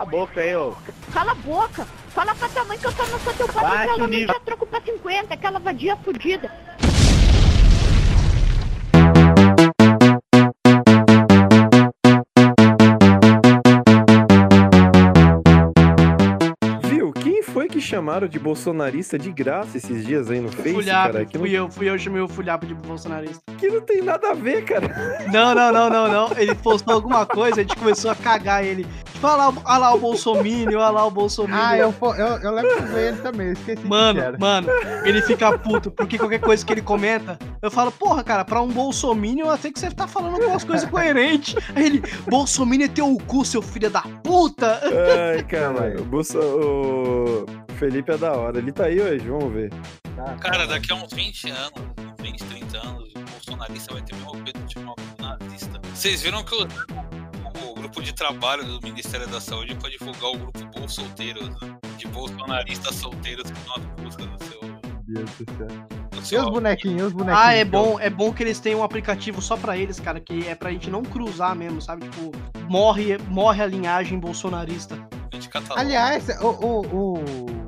Cala a boca aí, ô. Cala a boca. Fala pra tua mãe que eu só não sou teu pai porque ela não nível. tinha troco pra 50, aquela vadia fudida. Chamaram de bolsonarista de graça esses dias aí no Face, Fulhabo, cara? Que não, fui eu, fui eu que chamei o Fulhabo de bolsonarista. que não tem nada a ver, cara. Não, não, não, não, não. Ele postou alguma coisa, a gente começou a cagar ele. Tipo, olha lá, o- olha lá o Bolsomínio, olha lá o Bolsomínio. Ah, eu, eu, eu lembro de ver ele também, eu esqueci Mano, que era. mano, ele fica puto, porque qualquer coisa que ele comenta, eu falo, porra, cara, pra um bolsominion, eu sei que você tá falando algumas coisas coerentes. Aí ele, bolsominion é teu cu, seu filho da puta. Ai, cara, o, Bolso... o Felipe é da hora. Ele tá aí hoje, vamos ver. Cara, daqui a uns 20 anos, 20, 30 anos, o bolsonarista vai ter o mesmo peso de uma nazista. Vocês viram que o, o grupo de trabalho do Ministério da Saúde pra divulgar o grupo Bolsolteiros, né? de bolsonaristas solteiros que estão às buscas do seu. Meu Deus do céu. Do E os bonequinhos, os bonequinhos? Ah, é que bom, é bom que eles tenham um aplicativo só pra eles, cara, que é pra gente não cruzar mesmo, sabe? Tipo, morre, morre a linhagem bolsonarista. Aliás, o, o, o,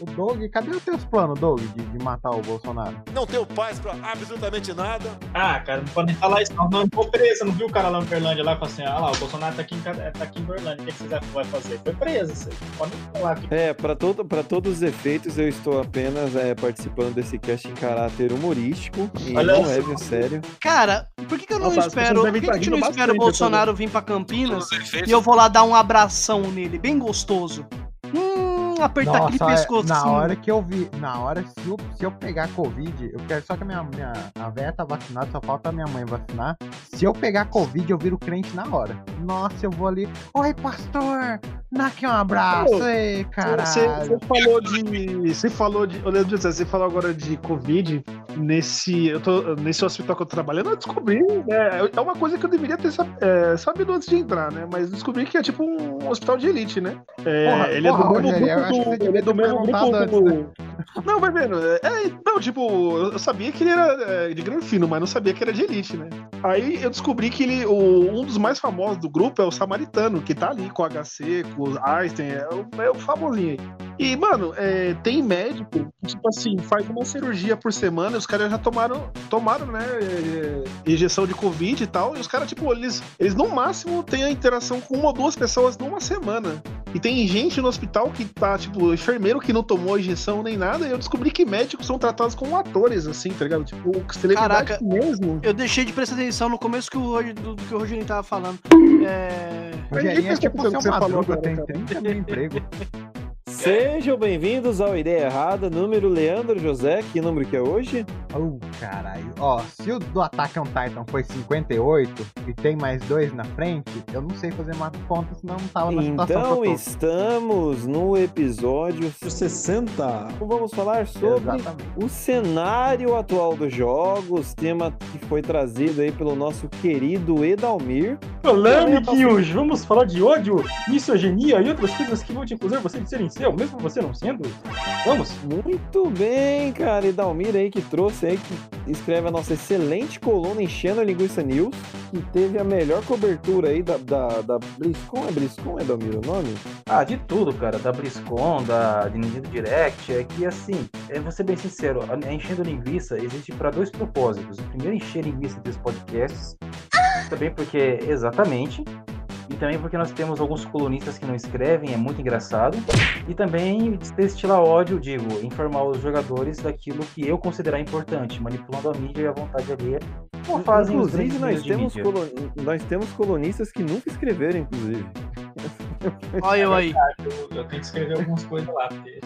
o Doug, cadê os teus planos, Doug, de, de matar o Bolsonaro? Não tenho paz pra absolutamente nada. Ah, cara, não pode nem falar isso não. Não, vou preso. Não viu o cara lá no Berlândia lá com assim, ah lá, o Bolsonaro tá aqui em, Ca- tá aqui em Berlândia. O que, que vocês vai fazer? Foi preso. Vocês podem falar que É, pra, todo, pra todos os efeitos, eu estou apenas é, participando desse cast em caráter humorístico e Olha não leve a sério. Cara, por que, que eu não Nossa, espero. Por que, que a gente não espera o Bolsonaro vir pra Campinas e eu vou lá dar um abração nele, bem gostoso? Hum, apertar aquele Nossa, é, pescoço na assim. hora que eu vi, na hora, se eu, se eu pegar Covid, eu quero só que a minha, minha a véia tá vacinada, só falta a minha mãe vacinar. Se eu pegar Covid, eu viro crente na hora. Nossa, eu vou ali, oi pastor, dá aqui um abraço, Pô, ei, Você caralho. falou de. Você falou de. Ô, José, você falou agora de Covid. Nesse, eu tô, nesse hospital que eu tô trabalhando, eu descobri. Né, é uma coisa que eu deveria ter é, sabido antes de entrar, né? Mas descobri que é tipo um hospital de elite, né? É, Porra, ele, porra, é do mesmo Rogério, grupo do, ele é do mesmo grupo do. antes, Não, vai vendo. É, não, tipo, eu sabia que ele era é, de grande fino, mas não sabia que era de elite, né? Aí eu descobri que ele, o- um dos mais famosos do grupo é o Samaritano, que tá ali com o HC, com o Einstein, é o, é o famosinho aí. E, mano, é, tem médico tipo assim, faz uma cirurgia por semana os caras já tomaram, tomaram, né, é, injeção de Covid e tal, e os caras, tipo, eles, eles no máximo têm a interação com uma ou duas pessoas numa semana. E tem gente no hospital que tá, tipo, enfermeiro que não tomou a injeção nem nada, e eu descobri que médicos são tratados como atores, assim, tá ligado? Tipo, celebridade Caraca. mesmo. Eu deixei de prestar atenção no começo que o, do, do que o Rogerinho tava falando. É. Rogerinho é tipo o Você falou tem cara. 30 mil empregos. Sejam bem-vindos ao Ideia Errada, número Leandro José, que número que é hoje? Oh, caralho. Ó, se o do Attack on Titan foi 58 e tem mais dois na frente, eu não sei fazer mais conta, senão não tava na situação Então estamos no episódio 60. Vamos falar sobre Exatamente. o cenário atual dos jogos, tema que foi trazido aí pelo nosso querido Edalmir. Olá, amiguinhos! Vamos falar de ódio, misoginia e outras coisas que vão te acusar você de serem seu, mesmo você não sendo. Vamos! Muito bem, cara, Edalmir aí que trouxe aí, que escreve a nossa excelente coluna Enchendo a Linguiça News, que teve a melhor cobertura aí da, da, da BlizzCon, é BlizzCon, Edalmir o nome? Ah, de tudo, cara. Da BlizzCon, da de Nintendo Direct. É que, assim, é, vou ser bem sincero, a, a Enchendo Linguiça existe para dois propósitos. O primeiro, encher linguiça desses podcasts. Também porque, exatamente. E também porque nós temos alguns colunistas que não escrevem, é muito engraçado. E também destilar ódio, digo, informar os jogadores daquilo que eu considerar importante, manipulando a mídia e a vontade alheia. Como fazem Inclusive, nós temos, mídia. colo- nós temos colunistas que nunca escreveram, inclusive. Olha eu aí. Eu, eu tenho que escrever algumas coisas lá, porque.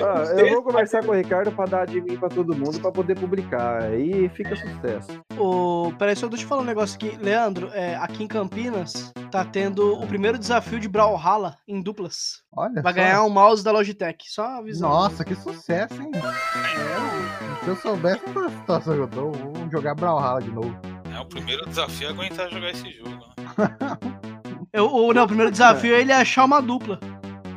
Ah, eu vou conversar com o Ricardo pra dar de mim pra todo mundo pra poder publicar. Aí fica sucesso. O... Peraí, só deixa eu falar um negócio aqui. Leandro, é, aqui em Campinas tá tendo o primeiro desafio de Brawlhalla em duplas. Olha Vai só. ganhar um mouse da Logitech. Só avisando. Nossa, que sucesso, hein? É, se eu soubesse da situação que eu tô, vou jogar Brawlhalla de novo. É, o primeiro desafio é aguentar jogar esse jogo, né? Eu, o, não, o primeiro desafio é ele achar uma dupla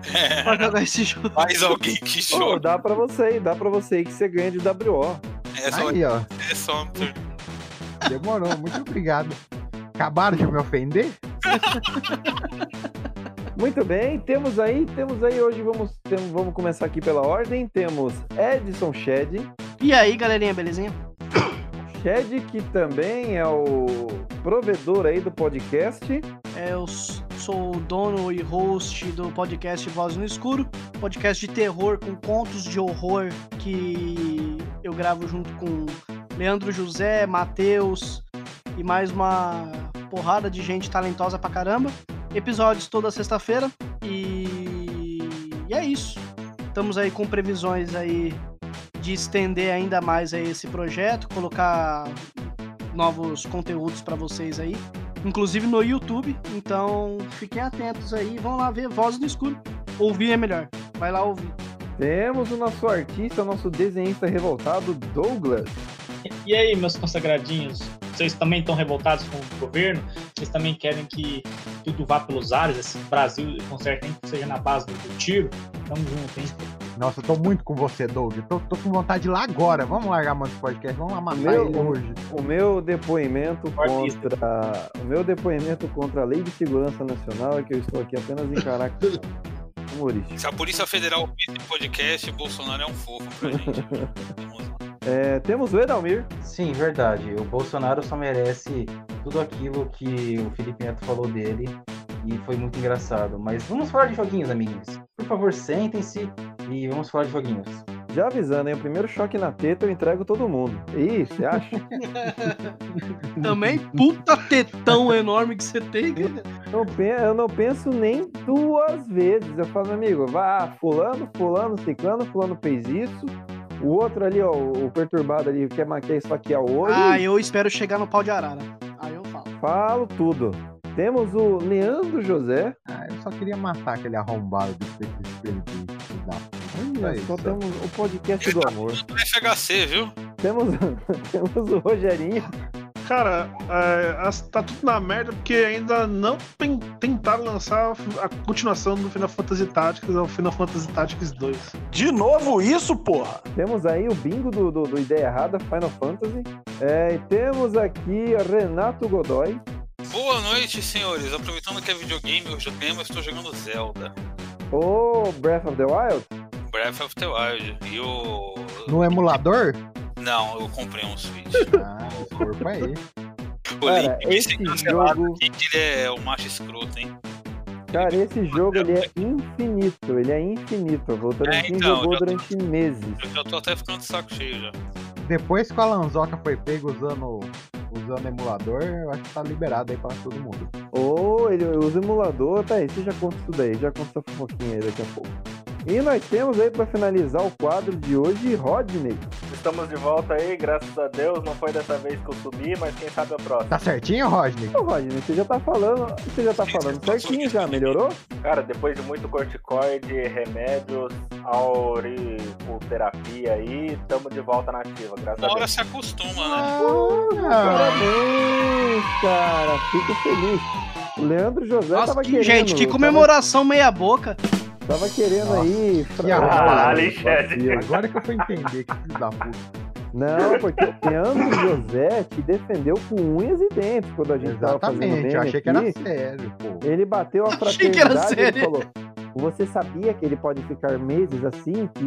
pra jogar esse jogo. Mais alguém que Ô, joga. dá pra você aí, dá pra você aí que você ganha de WO. É só, Aí, ó. é só um turno. Demorou, muito obrigado. Acabaram de me ofender? Muito bem, temos aí, temos aí, hoje vamos, temos, vamos começar aqui pela ordem. Temos Edson Shed, E aí, galerinha, belezinha? Shed que também é o provedor aí do podcast. É, Eu sou o dono e host do podcast Voz no Escuro, podcast de terror com contos de horror que eu gravo junto com Leandro José, Matheus e mais uma porrada de gente talentosa pra caramba. Episódios toda sexta-feira e... e é isso. Estamos aí com previsões aí de estender ainda mais aí esse projeto, colocar novos conteúdos pra vocês aí inclusive no YouTube. Então fiquem atentos aí, vão lá ver Voz no Escuro. Ouvir é melhor. Vai lá ouvir. Temos o nosso artista, o nosso desenhista revoltado, Douglas. E aí, meus consagradinhos? Vocês também estão revoltados com o governo? Vocês também querem que tudo vá pelos ares, esse Brasil conserte nem que seja na base do, do tiro? Tamo junto, hein? Nossa, eu tô muito com você, Doug. Tô, tô com vontade de ir lá agora. Vamos largar esse podcast. Vamos lá matar Meu- ele hoje. O meu depoimento Artista. contra. O meu depoimento contra a Lei de Segurança Nacional é que eu estou aqui apenas em caráter humorístico. Se a Polícia Federal ouvir esse podcast, Bolsonaro é um fofo pra gente. É, temos o Edalmir. Sim, verdade. O Bolsonaro só merece tudo aquilo que o Felipe Neto falou dele e foi muito engraçado. Mas vamos falar de joguinhos, amiguinhos. Por favor, sentem-se e vamos falar de joguinhos. Já avisando, hein? O primeiro choque na teta eu entrego todo mundo. Ih, você acha? Também, puta tetão enorme que você tem, cara. Não eu não penso nem duas vezes. Eu falo, amigo, vá, fulano, fulano, ciclano, fulano fez isso. O outro ali, ó, o perturbado ali, quer, quer esfaquear o olho. Ah, eu espero chegar no pau de arara. Aí eu falo. Falo tudo. Temos o Leandro José. Ah, eu só queria matar aquele arrombado do Olha, só temos o podcast do amor. No FHC, viu? Temos, temos o Rogerinho. Cara, é, as- tá tudo na merda porque ainda não pen- tentaram lançar a continuação do Final Fantasy Tactics, é o Final Fantasy Tactics 2. De novo isso, porra? Temos aí o bingo do, do, do Ideia Errada, Final Fantasy. É, e temos aqui Renato Godoy. Boa noite, senhores. Aproveitando que é videogame, hoje eu tenho, eu estou jogando Zelda. O Breath of the Wild. Breath of the Wild. E o. No emulador? Não, eu comprei um Switch. Ah, esse corpo aí. O Cara, Link me esse jogo- aqui, ele é o macho escroto, hein? Cara, esse jogo ele é infinito. Ele é infinito. O Votorantim então, jogou tô- durante meses. Eu já tô até ficando de saco cheio já. Depois que o Alanzoca foi pego usando, usando emulador, eu acho que tá liberado aí pra todo mundo. Ou ele usa emulador. Tá aí, você já conta isso daí. Já conta essa fofoquinha aí daqui a pouco. E nós temos aí pra finalizar o quadro de hoje, Rodney. Estamos de volta aí, graças a Deus. Não foi dessa vez que eu subi, mas quem sabe a próxima. Tá certinho, Rodney? Ô, Rodney, você já tá falando. Você já tá falando certinho já, melhorou? Cara, depois de muito corticoide, remédios, auriculoterapia aí, estamos de volta na ativa, graças a hora Deus. se acostuma, né? Ah, Parabéns, cara. Fico feliz. O Leandro José Nossa, tava que, querendo. gente, que tava- comemoração meia boca. Tava, querendo Nossa. aí. Arrombado. Ah, Alexandre. agora que eu fui entender que filho da puta. Não, porque o Leandro José te defendeu com unhas e dentes quando a gente tava fazendo Exatamente, meme eu achei que era aqui. sério, pô. Ele bateu a Achei que era fraternidade e sério. falou: Você sabia que ele pode ficar meses assim? Que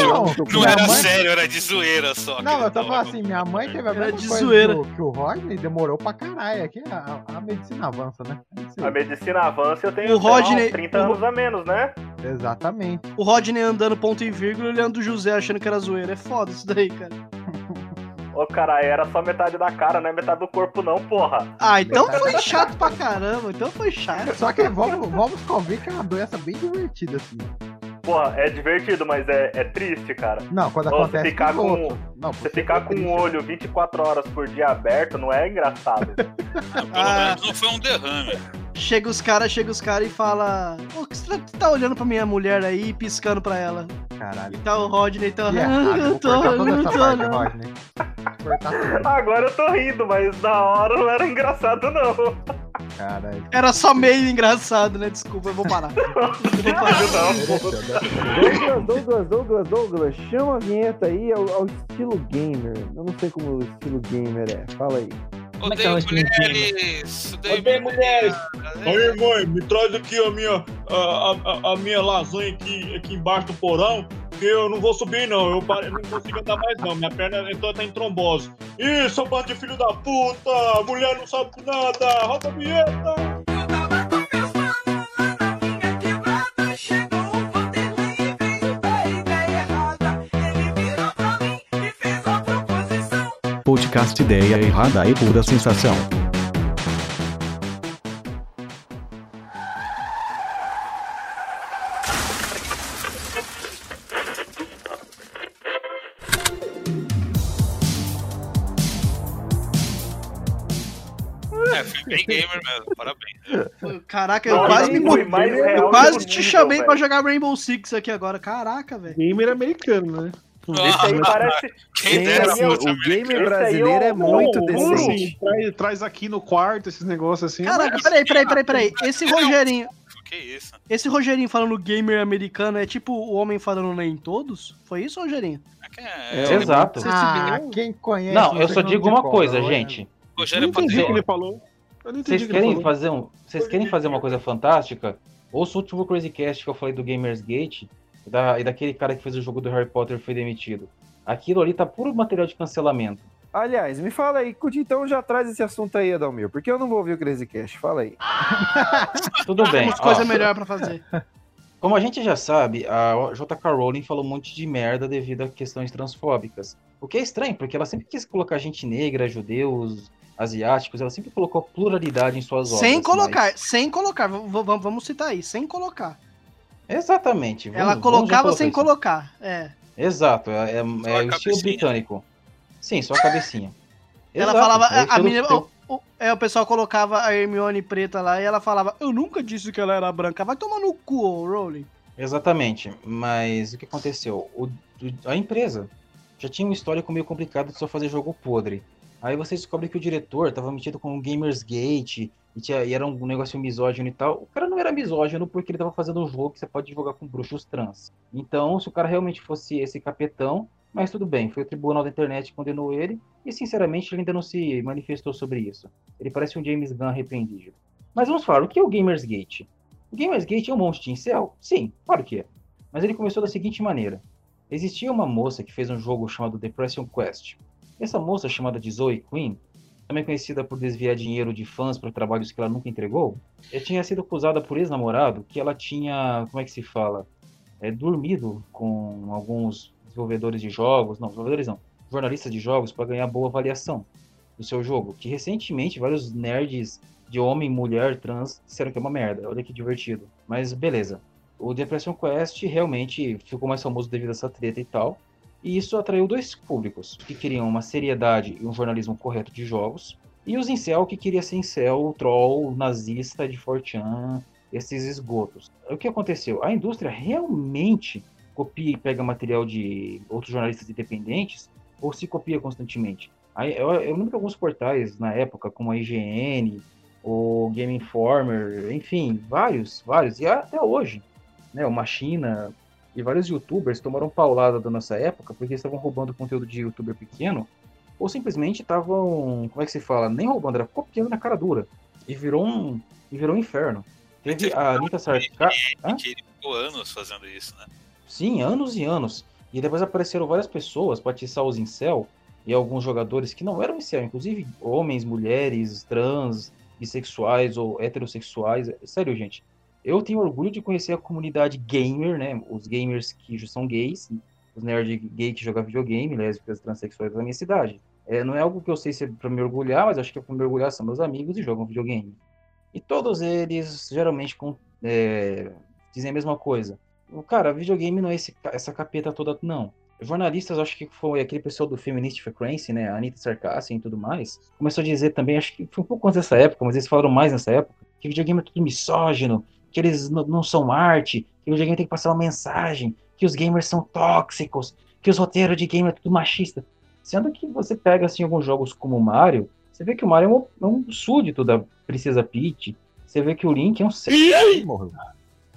Não, Não era mãe- sério, era de zoeira só. Não, eu tô tava falando assim, minha mãe teve a Era mesma de coisa zoeira. que o, que o Rodney demorou pra caralho. Aqui a, a medicina avança, né? É. A medicina avança e eu tenho O Rodney- 30 o- anos a menos, né? Exatamente. O Rodney andando ponto e vírgula e o Leandro José achando que era zoeira. É foda isso daí, cara. Ô, caralho, era só metade da cara, não é metade do corpo não, porra. Ah, então foi chato pra caramba. Então foi chato. Só que vamos, vamos convir que é uma doença bem divertida, assim. Porra, é divertido, mas é, é triste, cara. Não, quando Ô, acontece você ficar com. Não, você ficar com o olho 24 horas por dia aberto não é engraçado. Ah, Pelo Ah. menos não foi um derrame. Chega os caras, chega os caras e fala: Ô, que você tá olhando pra minha mulher aí e piscando pra ela? Caralho. E tá o Rodney, tá. Que Ah, eu tô, toda não tô, parte, não. Rodney. Agora eu tô rindo, mas na hora não era engraçado, não. Caralho. Era só meio engraçado, né? Desculpa, eu vou parar. Eu vou parar. Douglas, Douglas, Douglas, Douglas, chama a vinheta aí ao, ao estilo gamer. Eu não sei como o estilo gamer é. Fala aí. Como é é Odeio estilo mulheres. Odeio mulheres. Aí, mãe, me traz aqui a minha, a, a, a minha lasanha aqui, aqui embaixo do porão, que eu não vou subir, não. Eu pare- não consigo andar mais, não. Minha perna então, tá em trombose. Ih, seu bando de filho da puta! Mulher não sabe nada! Roda a vinheta! Podcast Ideia Errada e Pura Sensação. É, fui bem gamer mesmo, parabéns. Caraca, eu Nossa, quase me mais Eu real quase te chamei pra jogar Rainbow Six aqui agora. Caraca, velho. Gamer americano, né? Esse aí parece. Quem dera assim, o gamer Esse aí brasileiro é é o- muito o- o- decente. Traz, traz aqui no quarto esses negócios assim. Caraca, peraí, peraí, peraí, peraí. Esse Rogerinho, Que isso? esse Rogerinho falando gamer americano é tipo o homem falando nem todos? Foi isso, Rogerinho? Aqui É, é. Exato. Ah, quem conhece. Não, eu só digo uma coisa, gente. Eu Rogério não entendi o que ele falou. Eu não entendi Vocês o querem fazer um. Vocês querem fazer uma coisa fantástica? Ouça o último Crazy Cast que eu falei do Gamers Gate da, e daquele cara que fez o jogo do Harry Potter e foi demitido. Aquilo ali tá puro material de cancelamento. Aliás, me fala aí, então já traz esse assunto aí, Adalmir, porque eu não vou ouvir o Crazy Cast. Fala aí. Tudo bem. Temos ó, coisa melhor pra fazer. Como a gente já sabe, a J.K. Rowling falou um monte de merda devido a questões transfóbicas. O que é estranho, porque ela sempre quis colocar gente negra, judeus, asiáticos, ela sempre colocou pluralidade em suas obras. Sem colocar, mas- sem colocar. Vamos citar aí, sem colocar. Exatamente. vamos- Ela colocava sem colocar. É. Exato, é, é- é o estilo britânico. Sim, só a cabecinha. Ela Exato, falava, é o a, menina, é o- o, é, o pessoal colocava a Hermione preta lá e ela falava, eu nunca disse que ela era branca. Vai tomar no cu, ô, Rowling. Exatamente, mas o que aconteceu? O- a empresa já tinha uma histórico meio complicado de só fazer jogo podre. Aí você descobre que o diretor tava metido com o Gamersgate e, tinha, e era um negócio misógino e tal. O cara não era misógino porque ele tava fazendo um jogo que você pode jogar com bruxos trans. Então, se o cara realmente fosse esse capetão, mas tudo bem, foi o tribunal da internet que condenou ele e, sinceramente, ele ainda não se manifestou sobre isso. Ele parece um James Gunn arrependido. Mas vamos falar, o que é o Gamersgate? O Gamersgate é um monte de incel? Sim, claro que é. Mas ele começou da seguinte maneira. Existia uma moça que fez um jogo chamado Depression Quest. Essa moça, chamada de Zoe Queen, também conhecida por desviar dinheiro de fãs para trabalhos que ela nunca entregou, eh, tinha sido acusada por ex-namorado que ela tinha, como é que se fala, É, dormido com alguns desenvolvedores de jogos, não, desenvolvedores não, jornalistas de jogos para ganhar boa avaliação do seu jogo, que recentemente vários nerds de homem, mulher, trans disseram que é uma merda. Olha que divertido. Mas beleza. O Depression Quest realmente ficou mais famoso devido a essa treta e tal. E isso atraiu dois públicos, que queriam uma seriedade e um jornalismo correto de jogos, e os incel que queria ser incel, troll, nazista de 4chan, esses esgotos. O que aconteceu? A indústria realmente copia e pega material de outros jornalistas independentes, ou se copia constantemente. Eu, eu lembro que alguns portais na época, como a IGN, o Game Informer, enfim, vários, vários, e até hoje, né, o Machina e vários youtubers tomaram paulada da nossa época porque estavam roubando conteúdo de youtuber pequeno, ou simplesmente estavam, como é que se fala, nem roubando, era copiando na cara dura, e virou um, e virou um inferno. Teve a Anitta Sarkar... Que ele ficou anos fazendo isso, né? Sim, anos e anos. E depois apareceram várias pessoas para atiçar os incel e alguns jogadores que não eram incel, inclusive homens, mulheres, trans, bissexuais ou heterossexuais. Sério, gente. Eu tenho orgulho de conhecer a comunidade gamer, né? Os gamers que são gays, os nerd gay que jogam videogame, lésbicas, transexuais da minha cidade. É, não é algo que eu sei se é para me orgulhar, mas acho que é para me orgulhar são meus amigos e jogam videogame. E todos eles geralmente com, é, dizem a mesma coisa. O Cara, videogame não é esse, essa capeta toda, não. Jornalistas, acho que foi aquele pessoal do Feminist Frequency, né, Anitta Sarkisian e tudo mais, começou a dizer também, acho que foi um pouco antes dessa época, mas eles falaram mais nessa época, que videogame é tudo misógino, que eles não são arte, que o videogame tem que passar uma mensagem, que os gamers são tóxicos, que os roteiros de game é tudo machista. Sendo que você pega, assim, alguns jogos como o Mario, você vê que o Mario é um, é um súdito da Princesa Peach, você vê que o Link é um... Morreu.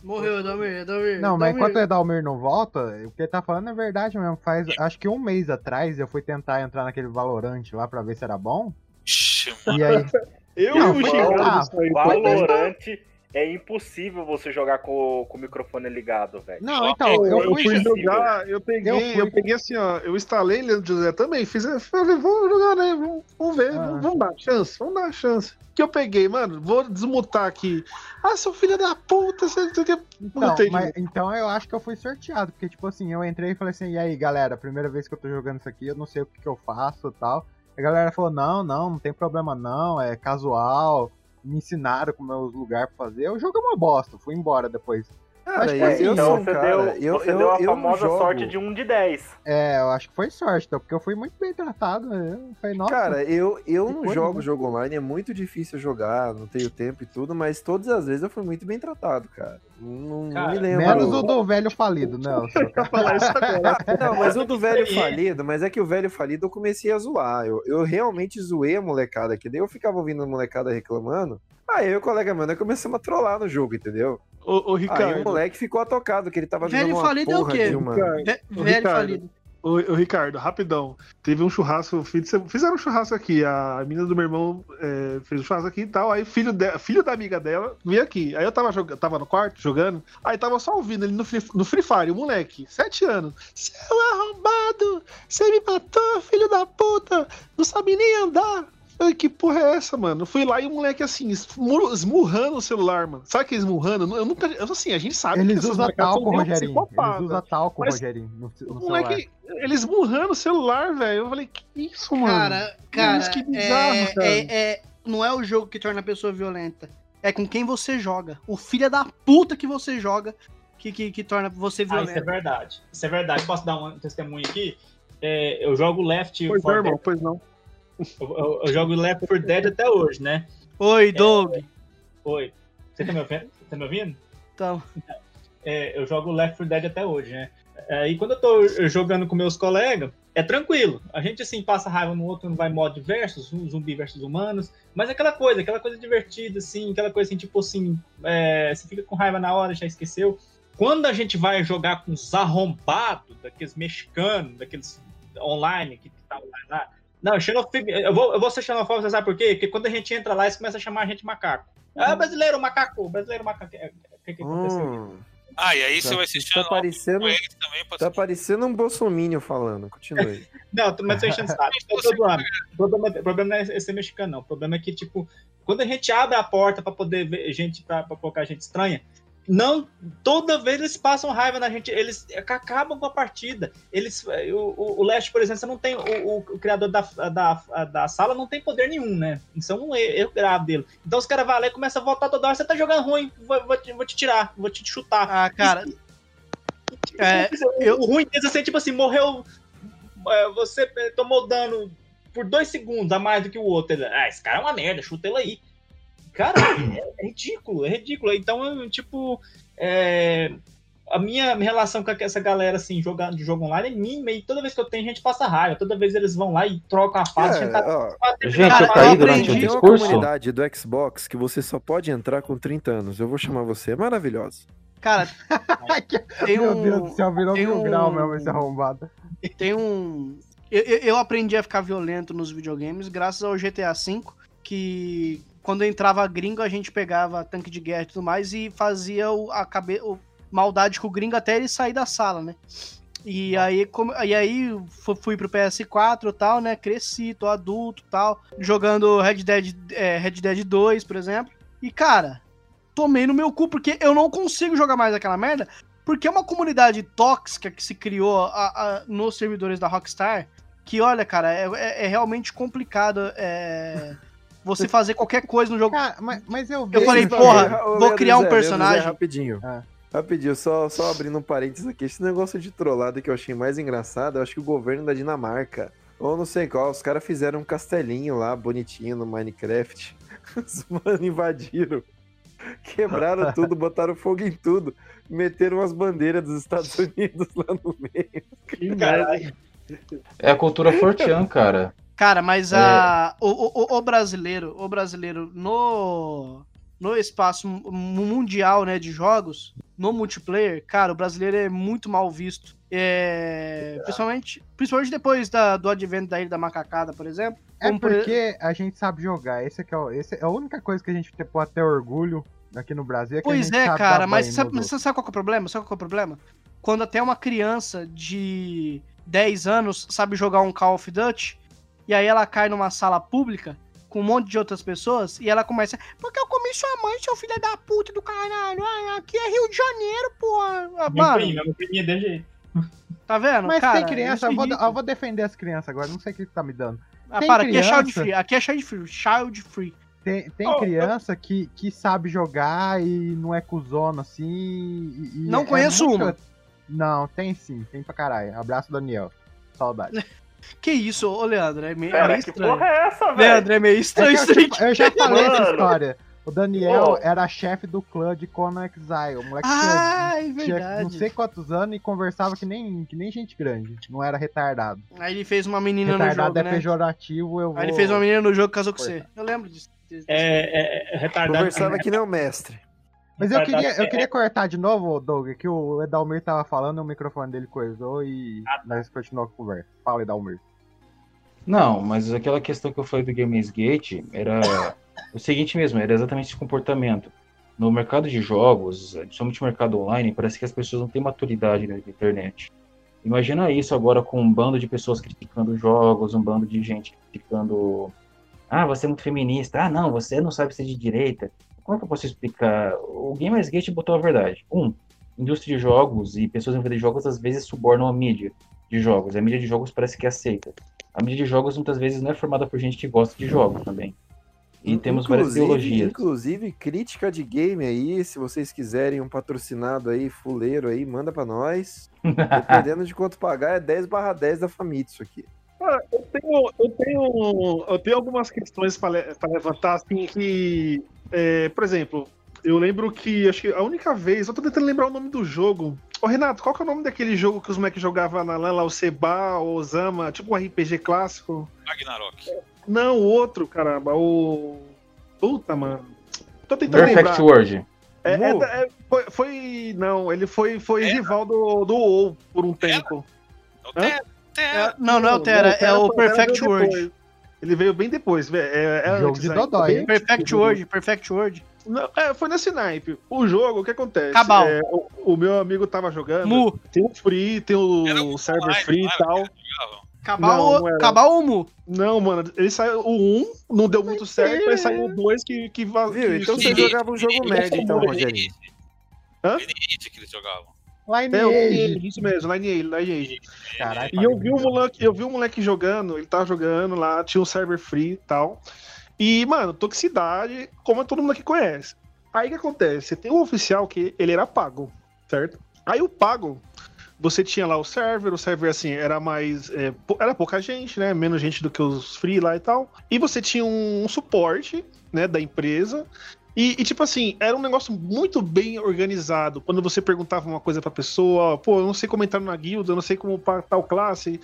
Morreu, Dalmir, Dalmir. Não, mas Dalmir. enquanto o Edalmir não volta, o que ele tá falando é verdade mesmo. Faz acho que um mês atrás eu fui tentar entrar naquele Valorante lá pra ver se era bom. Ixi, E aí, Eu Não, fui xingado ah, disso aí. pô. Valorant é impossível você jogar com, com o microfone ligado, velho. Não, então, eu Eu fui. jogar, eu peguei, Eu eu, fui- peguei assim, ó, eu instalei Leandro José também, fiz, eu falei, vamos jogar, né? Vamos, vamos ver, Ah. vamos, vamos dar chance, vamos dar chance. Que eu peguei, mano, vou desmutar aqui. Ah, seu filho da puta, você, quer. Então, mas- novo. então eu acho que eu fui sorteado, porque, tipo assim, eu entrei e falei assim, e aí, galera, primeira vez que eu tô jogando isso aqui, eu não sei o que, que eu faço e tal. A galera falou, não, não, não tem problema não, é casual, me ensinaram como é os lugares pra fazer. O jogo é uma bosta, fui embora depois. Cara, tipo eu, assim, eu então um você, cara, deu, eu, você eu, deu a eu não famosa jogo. sorte de 1 de 10. É, eu acho que foi sorte, então, porque eu fui muito bem tratado. Eu falei, nossa, Cara, eu, eu não jogo né? jogo online, é muito difícil jogar, não tenho tempo e tudo, mas todas as vezes eu fui muito bem tratado, cara. Não, não Cara, me lembro. menos o do velho falido, isso agora. Não, mas o do velho falido, mas é que o velho falido eu comecei a zoar. Eu, eu realmente zoei a molecada aqui. Daí eu ficava ouvindo a molecada reclamando. Aí eu e o colega meu, nós começamos a trollar no jogo, entendeu? Ô, ô, Aí o Ricardo, moleque ficou atocado, que ele tava Velho jogando uma falido é o quê? de uma... Ricardo, velho Ricardo. falido. ô, ô, Ricardo, rapidão. Teve um churrasco, filho, fizeram um churrasco aqui. A menina do meu irmão é, fez um churrasco aqui e tal. Aí filho, de, filho da amiga dela veio aqui. Aí eu tava, jogando, tava no quarto jogando. Aí tava só ouvindo ele no Free, no free Fire, o moleque, sete anos. Seu arrombado! Você me matou, filho da puta! Não sabe nem andar! Que porra é essa, mano? Eu fui lá e o moleque assim, esmur- esmurrando o celular, mano. Sabe que esmurrando? Eu nunca. Eu, assim, a gente sabe que Eles essas usam talco, Rogerinho. Eles usam talco, Mas- Rogerinho, no, no O celular. moleque, eles esmurrando o celular, velho. Eu falei, que isso, mano? Cara, cara, que bizarro, é, cara. é- é- não é o jogo que torna a pessoa violenta. É com quem você joga. O filho da puta que você joga que, que, que torna você Ah, isso é violento. verdade. Isso é verdade. Posso dar um testemunho aqui? É, eu jogo Left Pois não, 4 irmão, Dead. pois não. Eu, eu- eu jogo Left 4 Dead até hoje, né? Oi, Doug. Oi. Você tá me ouvindo? Tá me ouvindo? Então, É, eu jogo Left 4 Dead até hoje, né? É, e quando eu tô jogando com meus colegas, é tranquilo. A gente, assim, passa raiva no outro, não vai modo versus, um zumbi versus humanos. Mas é aquela coisa, aquela coisa divertida, assim, aquela coisa assim, tipo assim, é, você fica com raiva na hora, já esqueceu. Quando a gente vai jogar com os arrombados, daqueles mexicanos, daqueles online que tá online lá. Não, xenofobia, eu vou, eu vou ser xenofóbico, você sabe por quê? Porque quando a gente entra lá, eles começam a chamar a gente macaco. Ah, brasileiro, macaco, brasileiro, macaco. O que, que aconteceu? Hum, Ah, e aí Tá- você vai se tá chamar parecendo, com eles também tá parecendo um bolsominion falando. Continue. Não, tô- mas tô enchendo o saco. Tô- tô zoando. O problema, o problema não é ser mexicano, não. O problema é que, tipo, quando a gente abre a porta pra poder ver gente, pra, pra colocar gente estranha, não, toda vez eles passam raiva na gente, eles acabam com a partida. Eles, o, o, o Leste, por exemplo, você não tem, o, o, o criador da, da, da sala não tem poder nenhum, né? Isso é um erro grave dele. Então os caras vão lá e começam a voltar toda hora, você tá jogando ruim, vou, vou, te, vou te tirar, vou te chutar. ah, cara, É, eu... O ruim deles é assim, tipo assim, morreu. é, Você tomou dano por dois segundos a mais do que o outro. Ele, ah, esse cara é uma merda, chuta ele aí. Cara, é, é ridículo, é ridículo. Então, eu, tipo, é, a minha relação com essa galera, assim, jogando de jogo online é mínima. E toda vez que eu tenho, a gente passa raiva. Toda vez eles vão lá e trocam a fase. a gente tá- É, ó, Gente, Cara, eu caí durante aprendi- o Tem uma discurso. comunidade do Xbox que você só pode entrar com 30 anos. Eu vou chamar você. É maravilhosa. cara, tem Meu um, Deus do céu, virou mil um- grau mesmo esse arrombado. tem um. Eu, eu- eu aprendi a ficar violento nos videogames graças ao GTA V, que quando entrava gringo a gente pegava tanque de guerra e tudo mais e fazia o, a cabe, o, maldade com o gringo até ele sair da sala, né? E aí, como, e aí fu- fui pro PS4 e tal, né? Cresci, tô adulto e tal, jogando Red Dead, é, Red Dead 2, por exemplo. E, cara, tomei no meu cu, porque eu não consigo jogar mais aquela merda, porque é uma comunidade tóxica que se criou a- a- nos servidores da Rockstar, que, olha, cara, é, é- é realmente complicado é, você fazer qualquer coisa no jogo. Cara, mas, mas eu Eu falei, porra, aí. Ô, vou criar um Zé, personagem. rapidinho. Ah. Rapidinho, só, só abrindo um parênteses aqui. Esse negócio de trollada que eu achei mais engraçado, eu acho que o governo da Dinamarca, ou não sei qual, os caras fizeram um castelinho lá, bonitinho, no Minecraft. Os mano invadiram. Quebraram tudo, botaram fogo em tudo. Meteram as bandeiras dos Estados Unidos lá no meio. Que Caralho. É a cultura fortean, cara. Cara, mas a, o, o, o brasileiro, o brasileiro no, no espaço mu- mundial né, de jogos, no multiplayer, cara, o brasileiro é muito mal visto. É, principalmente, principalmente depois da- do advento da Ilha da Macacada, por exemplo. É porque a gente sabe jogar. Esse aqui é, o- esse é a única coisa que a gente tem- pode ter orgulho aqui no Brasil. É Pois é, cara, mas banho sabe, você sabe qual é o problema? Sabe qual é o problema? Quando até uma criança de 10 anos sabe jogar um Call of Duty, e aí ela cai numa sala pública com um monte de outras pessoas, e ela começa, porque eu comi sua mãe, seu filho da puta do caralho, ah, aqui é Rio de Janeiro, porra. Ah, Mano, é jeito. tá vendo? Mas cara, tem criança, é eu vou, eu vou defender as crianças agora, não sei o que que tá me dando. Ah, tem para, aqui é child criança- free, aqui é child free, child free. Tem, tem Oh, criança que, que sabe jogar e não é cuzona assim. e- e Não é conheço muito- uma. Não, tem sim, tem pra caralho. Abraço, Daniel. Saudade. Que isso, ô Leandro, é meio, é Pera, meio que estranho. porra é essa, velho? Leandro, é meio É estranho isso eu, aí. já- eu já falei essa história. O Daniel Pô. era chefe do clã de Conan Exile. O moleque Ah, é tinha, tinha verdade. não sei quantos anos e conversava que nem, que nem gente grande. Não era retardado. Aí ele fez uma menina no retardado jogo, é né? pejorativo, eu vou... Aí ele fez uma menina no jogo e casou com você. Eu lembro disso. É, é, é retardado. Conversava que nem o mestre. Mas eu queria, eu queria cortar de novo, Doug, que o Edalmir tava falando e o microfone dele coisou e Ah, tá. nós continuamos a conversa. Fala, Edalmir. Não, mas aquela questão que eu falei do Gamersgate era o seguinte mesmo, era exatamente esse comportamento. No mercado de jogos, principalmente no mercado online, parece que as pessoas não têm maturidade na internet. Imagina isso agora com um bando de pessoas criticando jogos, um bando de gente criticando. Ah, você é muito feminista. Ah, não, você não sabe ser de direita. Como é que eu posso explicar? O Gamersgate botou a verdade. Um, indústria de jogos e pessoas envolvidas em jogos às vezes subornam a mídia de jogos. A mídia de jogos parece que aceita. A mídia de jogos muitas vezes não é formada por gente que gosta de jogos também. E temos várias ideologias. Inclusive, crítica de game aí, se vocês quiserem um patrocinado aí, fuleiro aí, manda pra nós. Dependendo de quanto pagar, é 10 barra 10 da Famitsu aqui. Cara, eu tenho, eu tenho, eu tenho algumas questões para levantar, assim, que, é, por exemplo, eu lembro que, acho que a única vez, eu tô tentando lembrar o nome do jogo. Ô, Renato, qual que é o nome daquele jogo que os moleques jogavam na LAN lá, o Seba, o Osama, tipo um RPG clássico? Ragnarok. Não, o outro, caramba, o... Puta, mano. Tô tentando Perfect lembrar. World. É, é é, foi, foi- Não, ele foi, foi rival do, do WoW por um tempo. É Hã? É, não, não é o Terra, é o o Terra Perfect veio World. depois. Ele veio bem depois. É, é Jogo de ainda. Dodói, hein? Perfect World, Perfect World. Não, é, foi nesse naipe. O jogo, o que acontece? Cabal. É, o, o meu amigo tava jogando. Mu. Tem o free, tem o server free não e tal. Cabal, Não, não. Cabal ou Mu? Não, mano, ele saiu o 1, não deu muito certo, aí saiu o 2 que, que, va- Viu? que Então você jogava um jogo médio, então, Rogerinho. Hã? Lineage que eles jogavam. Line É. Lineage, isso mesmo, Lineage, Lineage. Caralho, E eu vi o moleque, eu vi o moleque jogando, ele tava jogando lá, tinha um server free e tal. E, mano, toxicidade, como todo mundo aqui conhece. Aí o que acontece? Tem um oficial que ele era pago, certo? Aí o pago, você tinha lá o server, o server assim, era mais. é, era pouca gente, né? Menos gente do que os free lá e tal. E você tinha um, suporte, né, da empresa. E, e, tipo assim, era um negócio muito bem organizado. Quando você perguntava uma coisa pra pessoa, pô, eu não sei como entrar na guilda, eu não sei como para tal classe.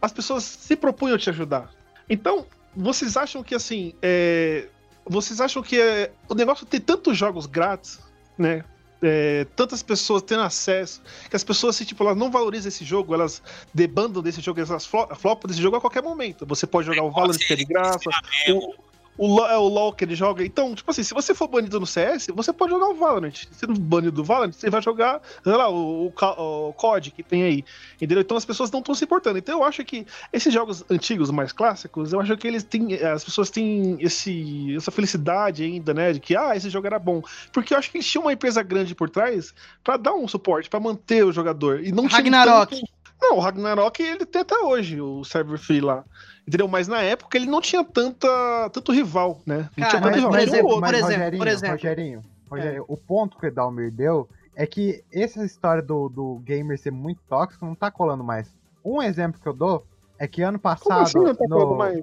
As pessoas se propunham a te ajudar. Então, vocês acham que assim, é, vocês acham que é, o negócio ter tantos jogos grátis, né? é, tantas pessoas tendo acesso, que as pessoas, assim, tipo, elas não valorizam esse jogo, elas debandam desse jogo, elas flo- flopam desse jogo a qualquer momento. Você pode jogar o Valorant que é de graça, o, o, LoL, é o LoL que ele joga. Então, tipo assim, se você for banido no CS, você pode jogar o Valorant. Se não banido do Valorant, você vai jogar, sei lá, o, o, o COD que tem aí. Entendeu? Então as pessoas não estão se importando. Então eu acho que esses jogos antigos, mais clássicos, eu acho que eles têm. As pessoas têm esse, essa felicidade ainda, né? De que, ah, esse jogo era bom. Porque eu acho que eles tinham uma empresa grande por trás pra dar um suporte, pra manter o jogador. E não tinha Ragnarok. tanto- Não, o Ragnarok ele tem até hoje, o server free lá. Entendeu? Mas na época ele não tinha tanta, tanto rival, né? Não Cara, tinha tanto mas, rival. por um exemplo, outro. por exemplo, Rogerinho, por exemplo. Rogerinho, Rogerinho, o ponto que o Edalmir deu é que essa história do, do gamer ser muito tóxico não tá colando mais. Um exemplo que eu dou é que ano Como passado. assim não tá no- mais?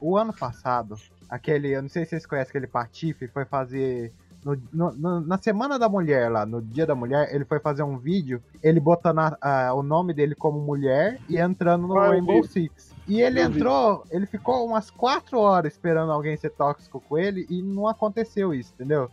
O ano passado, aquele. Eu não sei se vocês conhecem aquele Patife, foi fazer. No- no- na Semana da Mulher, lá, no Dia da Mulher, ele foi fazer um vídeo, ele botando a- a- o nome dele como mulher e entrando no eu Rainbow vi. Six. E ele Eu vi. entrou, ele ficou umas quatro horas esperando alguém ser tóxico com ele e não aconteceu isso, entendeu?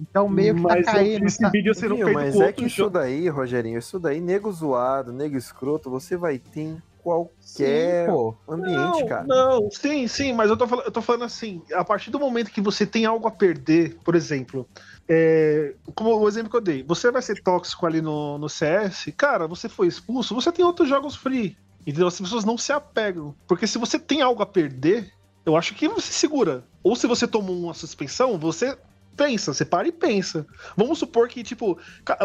Então meio que Mas tá caindo. esse tá- vídeo sendo Viu, feito mas é que isso daí, Rogerinho, isso daí, nego zoado, nego escroto, você vai ter qualquer Sim, pô. ambiente, não, cara. Não, sim, sim, mas eu tô, falando, eu tô falando assim, a partir do momento que você tem algo a perder, por exemplo, é, como o exemplo que eu dei, você vai ser tóxico ali no, no CS, cara, você foi expulso, você tem outros jogos free. Entendeu? As pessoas não se apegam. Porque se você tem algo a perder, eu acho que você segura. Ou se você tomou uma suspensão, você pensa, você para e pensa. Vamos supor que, tipo,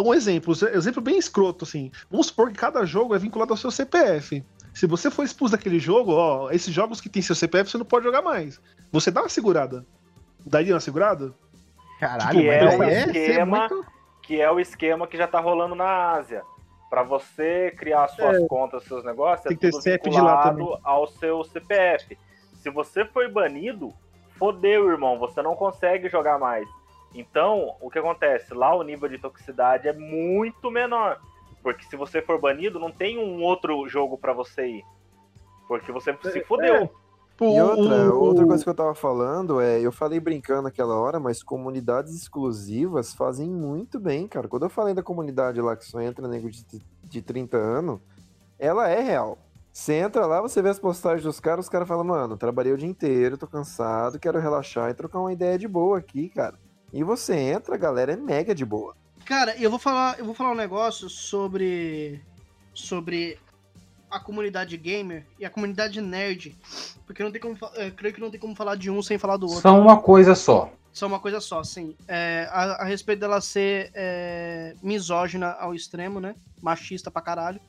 um exemplo, um exemplo bem escroto, assim. Vamos supor que cada jogo é vinculado ao seu CPF. Se você for expulso daquele jogo, ó, esses jogos que tem seu CPF, você não pode jogar mais. Você dá uma segurada. Daria uma segurada? Caralho, que é mas o é esquema muito- que é o esquema que já tá rolando na Ásia. Pra você criar suas É. contas, seus negócios, Tem é que ter tudo lá vinculado ao seu CPF. Se você foi banido, fodeu, irmão, você não consegue jogar mais. Então, o que acontece? Lá o nível de toxicidade é muito menor. Porque se você for banido, não tem um outro jogo pra você ir. Porque você se fodeu. Pô, E outra, outra coisa que eu tava falando é, eu falei brincando naquela hora, mas comunidades exclusivas fazem muito bem, cara. Quando eu falei da comunidade lá que só entra nego de, de 30 anos, ela é real. Você entra lá, você vê as postagens dos caras, os caras falam, mano, trabalhei o dia inteiro, tô cansado, quero relaxar e trocar uma ideia de boa aqui, cara. E você entra, a galera é mega de boa. Cara, eu vou falar, eu vou falar um negócio sobre sobre a comunidade gamer e a comunidade nerd, porque não tem como, eh, creio que não tem como falar de um sem falar do outro. São uma coisa só. São uma coisa só, sim. É, a, a respeito dela ser é, misógina ao extremo, né? Machista pra caralho.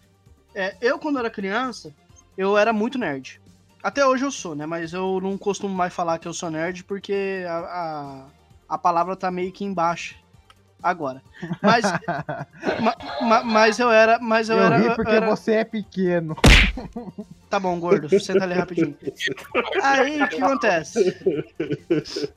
É, eu, quando era criança, eu era muito nerd. Até hoje eu sou, né? Mas eu não costumo mais falar que eu sou nerd porque a, a, a palavra tá meio que embaixo agora. Mas, ma- ma- mas eu era. Mas eu, Eu, era. ri eu porque era- você é pequeno. Tá bom, gordo, senta ali rapidinho. Aí, o que acontece?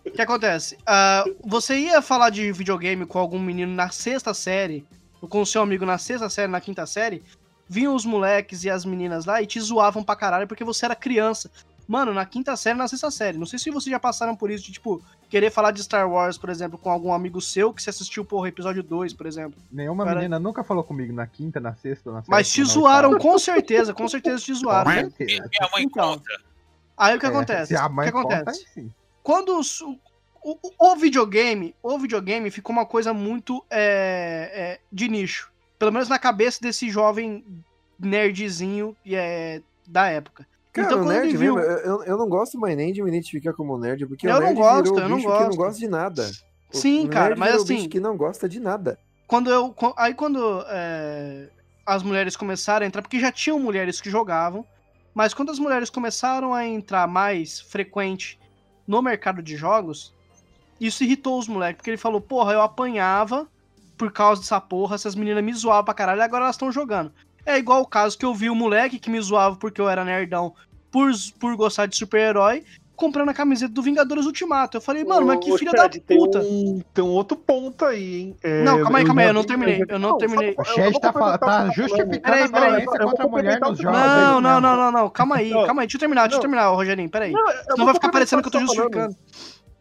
O que acontece? Ah, você ia falar de videogame com algum menino na sexta série, ou com o seu amigo na sexta série, na quinta série, vinham os moleques e as meninas lá e te zoavam pra caralho porque você era criança. Mano, na quinta série, na sexta série. Não sei se vocês já passaram por isso de, tipo, querer falar de Star Wars, por exemplo, com algum amigo seu que você assistiu, porra, episódio 2, por exemplo. Nenhuma Cara- menina nunca falou comigo na quinta, na sexta, na Mas te zoaram, com certeza, com certeza te zoaram. Com né? certeza. Minha mãe Então, conta. Aí o que É, acontece? Se a o que conta, acontece? sim. Quando o, o, o videogame, o videogame ficou uma coisa muito é, é, de nicho. Pelo menos na cabeça desse jovem nerdzinho é, da época. Cara, então o nerd viu. mesmo, eu, eu- não gosto mais nem de me identificar como nerd, porque Eu o não nerd gosto, virou eu o não bicho que não gosto. gosta de nada. O Sim, cara, nerd mas o assim- que não gosta de nada. Quando eu. Aí quando é, as mulheres começaram a entrar, porque já tinham mulheres que jogavam, mas quando as mulheres começaram a entrar mais frequente no mercado de jogos, isso irritou os moleques, porque ele falou, porra, eu apanhava por causa dessa porra, essas meninas me zoavam pra caralho, e agora elas estão jogando. É igual o caso que eu vi o moleque que me zoava porque eu era nerdão por, por gostar de super-herói, comprando a camiseta do Vingadores Ultimato. Eu falei, mano, mas que filha da puta. Tem um, tem um outro ponto aí, hein? É, Não, calma aí, calma aí, eu não terminei, eu não terminei. O Chad tá, tá justificando Peraí, a violência contra a mulher nos jogos. é Não, não, não, não, não. Calma aí, Não. calma aí. Deixa eu terminar, deixa eu Não. terminar, Rogerinho. Peraí. Não, vou vai ficar parecendo que eu tô tá justificando.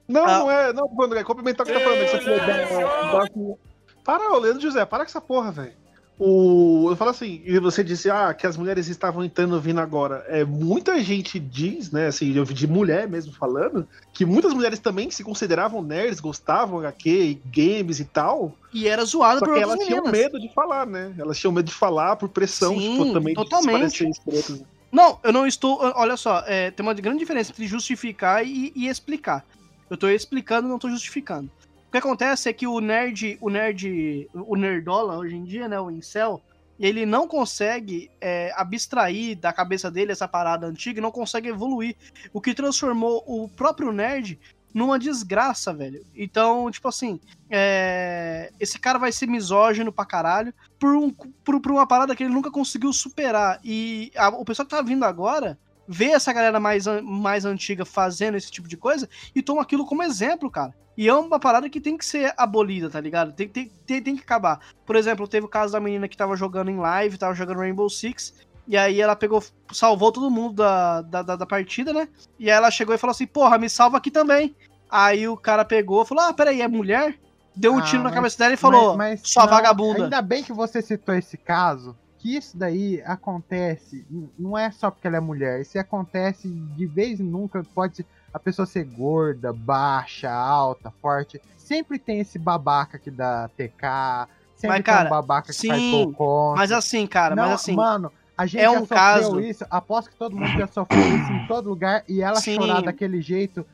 Não, Ah. não é. Não, Bruno, é complementar o que tá falando. Para, ô, Leandro José, para com essa porra, velho. O, eu falo assim, e você disse ah, que as mulheres estavam entrando vindo agora. É, muita gente diz, né, assim, eu vi de mulher mesmo falando, que muitas mulheres também se consideravam nerds, gostavam HQ, games e tal. E era zoada por elas tinham meninas. medo de falar, né? Elas tinham medo de falar por pressão, Sim, tipo, também totalmente. de. Não, eu não estou. Olha só, é, tem uma grande diferença entre justificar e, e explicar. Eu tô explicando, não tô justificando. Que acontece é que o nerd, o nerd, o nerdola hoje em dia, né, o incel, ele não consegue é, abstrair da cabeça dele essa parada antiga e não consegue evoluir. O que transformou o próprio nerd numa desgraça, velho. Então, tipo assim, é, esse cara vai ser misógino pra caralho por, um, por, por uma parada que ele nunca conseguiu superar. E a- o pessoal que tá vindo agora vê essa galera mais, mais antiga fazendo esse tipo de coisa e toma aquilo como exemplo, cara. E é uma parada que tem que ser abolida, tá ligado? Tem, tem, tem, tem que acabar. Por exemplo, teve o caso da menina que tava jogando em live, tava jogando Rainbow Six, e aí ela pegou, salvou todo mundo da, da, da, da partida, né? E aí ela chegou e falou assim, porra, me salva aqui também. Aí o cara pegou, falou, ah, peraí, é mulher? Deu um Ah, tiro na mas- cabeça dela e falou, Mas- mas sua não, vagabunda. Ainda bem que você citou esse caso, que isso daí acontece, não é só porque ela é mulher, isso acontece de vez em nunca, pode a pessoa ser gorda, baixa, alta, forte, sempre tem esse babaca que dá TK, sempre Mas, tem cara, um babaca que faz sim, gol contra. Mas assim, cara, Não, mas assim. Mano, a gente é um caso- isso, aposto que todo mundo já sofreu isso em todo lugar, e ela Sim. chorar daquele jeito,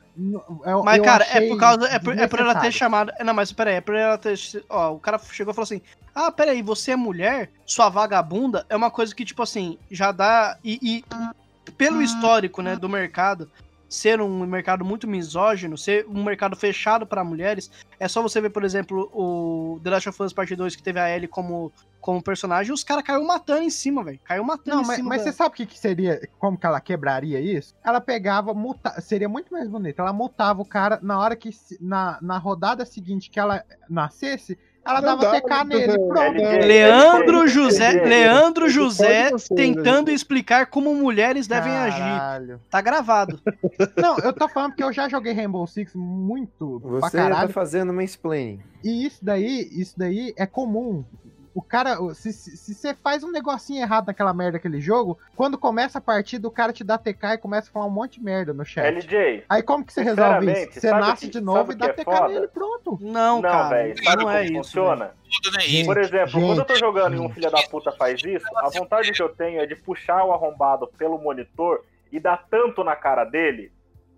eu, Mas, eu cara, é por causa. É por, é por ela ter chamado. Não, mas peraí, é por ela ter. Ó, o cara chegou e falou assim: Ah, peraí, você é mulher, sua vagabunda é uma coisa que, tipo assim, já dá. E, e pelo histórico, né, do mercado, ser um mercado muito misógino, ser um mercado fechado pra mulheres, é só você ver, por exemplo, o The Last of Us Part 2, que teve a Ellie como, como personagem, e os caras caiu matando em cima, velho. Caiu matando Não, em mas, cima. mas da- você sabe o que, que seria, como que ela quebraria isso? Ela pegava, muta, seria muito mais bonito. Ela multava o cara na hora que, na, na rodada seguinte que ela nascesse, ela dava dá, TK nele, pronto. Leandro José. Leandro José tentando explicar como mulheres devem agir. Caralho. Tá gravado. Não, eu tô falando porque eu já joguei Rainbow Six muito pra Você tá caralho. fazendo mansplaining. E isso daí, isso daí é comum. O cara, se se- se você faz um negocinho errado naquela merda daquele jogo, quando começa a partida, o cara te dá TK e começa a falar um monte de merda no chat. LJ, Aí como que você resolve isso? Você nasce que- de novo e dá é TK foda? nele, pronto. Não, não, cara. velho, sabe não é isso. funciona? Tudo não é Gente, isso. Por exemplo, quando eu tô gente, jogando e um gente. filho da puta faz isso, a vontade que eu tenho é de puxar o arrombado pelo monitor e dar tanto na cara dele.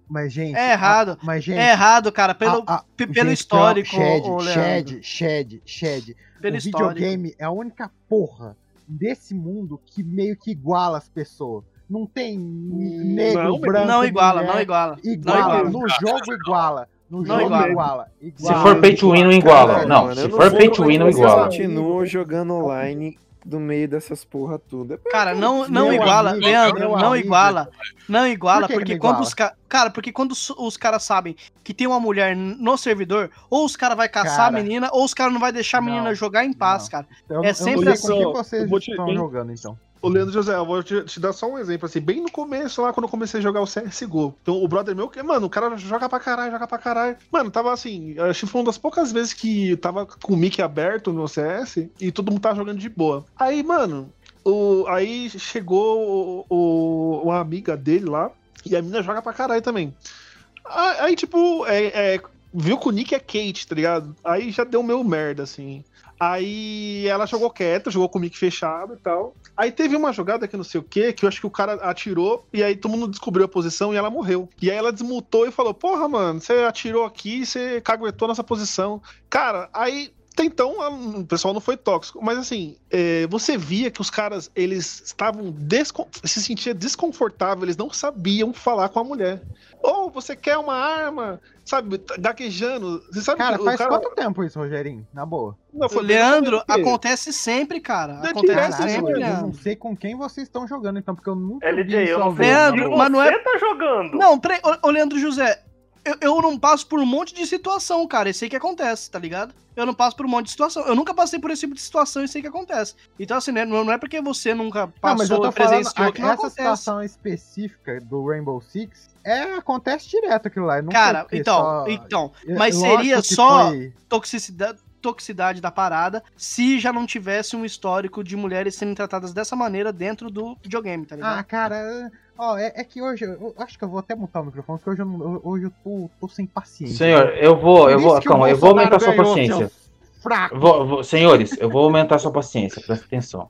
Mas, gente. É errado. a- mas, gente. É errado, cara, pelo, a- a- pe- pelo gente, histórico, Shed, ô. Shed, Shed, Shed. Pelo o histórico. videogame é a única porra desse mundo que meio que iguala as pessoas. Não tem negro, Não, branco. Não iguala, mulher. não iguala. Iguala, Não iguala. no jogo iguala. No Não jogo iguala. iguala. Se for pay to win, não iguala. Não, mano, se for pay to win, não iguala. continuam jogando online no meio dessas porra tudo. É Cara, não, não Meu iguala, amigo, Leandro, não amigo. iguala. Não iguala, Por que que porque não quando iguala? os caras. Cara, porque quando os, os caras sabem que tem uma mulher no servidor, ou os caras vai caçar Cara. a menina, ou os caras não vai deixar a Não, menina jogar em paz, não. cara. Eu, É sempre não assim. vocês Eu vou te- estão jogando, então. Ô, Leandro José, eu vou te, te dar só um exemplo, assim, bem no começo, lá quando eu comecei a jogar o CSGO. Então, o brother meu, que, mano, o cara joga pra caralho, joga pra caralho. Mano, tava assim, acho que foi uma das poucas vezes que tava com o mic aberto no CS e todo mundo tava jogando de boa. Aí, mano, o, aí chegou o, o- uma amiga dele lá e a mina joga pra caralho também. Aí, aí, tipo, é, é, viu que o nick é Kate, tá ligado? Aí já deu meu merda, assim. Aí ela jogou quieta, jogou com o mic fechado e tal. Aí teve uma jogada que não sei o que, que eu acho que o cara atirou e aí todo mundo descobriu a posição e ela morreu. E aí ela desmutou e falou: Porra, mano, você atirou aqui, você caguetou nossa posição. Cara, aí. Até Então, a- o pessoal não foi tóxico, mas assim, é, você via que os caras, eles estavam se sentiam desconfortáveis, eles não sabiam falar com a mulher. Ou você quer uma arma, sabe, gaguejando. Você sabe Cara, que faz o cara. quanto tempo isso, Rogerinho? Na boa. Não, foi Leandro, bem- acontece sempre, cara. Não é Acontece sempre, eu Leandro. não sei com quem vocês estão jogando, então, porque eu nunca LJ, vi eu. Leandro, mas não é- você tá jogando. Não, ô Leandro José, eu, eu não passo por um monte de situação, cara, e sei que acontece, tá ligado? Eu não passo por um monte de situação. Eu nunca passei por esse tipo de situação e sei que acontece. Então, assim, né, não é porque você nunca Não, mas eu passou tô falando, que não essa acontece. situação específica do Rainbow Six, é, acontece direto aquilo lá. Cara, então, só- então, mas lógico seria só foi- toxicidade, toxicidade da parada se já não tivesse um histórico de mulheres sendo tratadas dessa maneira dentro do videogame, tá ligado? Ah, cara, ó, é, é que hoje, eu acho que eu vou até mutar o microfone, porque hoje eu, hoje eu tô, tô sem paciência. Senhor, eu vou, eu vou, calma, eu vou aumentar sua paciência. Fraco. Vou- vou- senhores, eu vou aumentar sua paciência, presta atenção.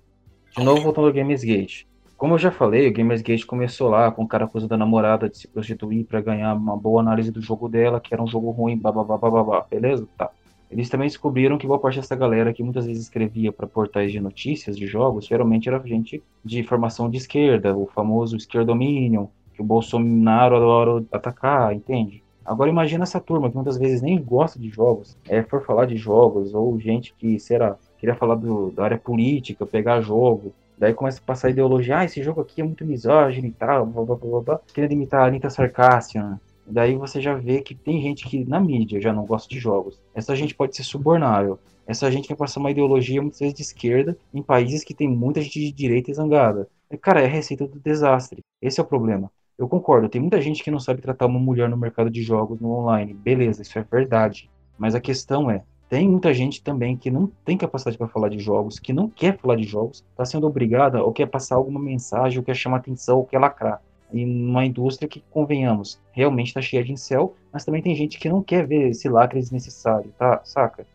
De novo, voltando ao Gamersgate. Como eu já falei, o Gamersgate começou lá com o cara acusando a namorada de se prostituir pra ganhar uma boa análise do jogo dela, que era um jogo ruim, babá, babá, beleza? Tá. Eles também descobriram que boa parte dessa galera que muitas vezes escrevia para portais de notícias de jogos, geralmente era gente de formação de esquerda, o famoso esquerdominion, que o Bolsonaro adora atacar, entende? Agora imagina essa turma que muitas vezes nem gosta de jogos, é, for falar de jogos, ou gente que, será, queria falar do- da área política, pegar jogo, daí começa a passar a ideologia, ah, esse jogo aqui é muito misógino e tal, blá blá blá blá, querendo imitar a Anitta Sarkassian. Daí você já vê que tem gente que na mídia já não gosta de jogos. Essa gente pode ser subornável. Essa gente vai passar uma ideologia muitas vezes de esquerda em países que tem muita gente de direita e zangada. E, Cara, é a receita do desastre. Esse é o problema. Eu concordo, tem muita gente que não sabe tratar uma mulher no mercado de jogos no online. Beleza, isso é verdade. Mas a questão é, tem muita gente também que não tem capacidade para falar de jogos, que não quer falar de jogos, está sendo obrigada ou quer passar alguma mensagem, ou quer chamar atenção, ou quer lacrar. E numa indústria que, convenhamos, realmente está cheia de incel, mas também tem gente que não quer ver esse lacre desnecessário, tá? Saca?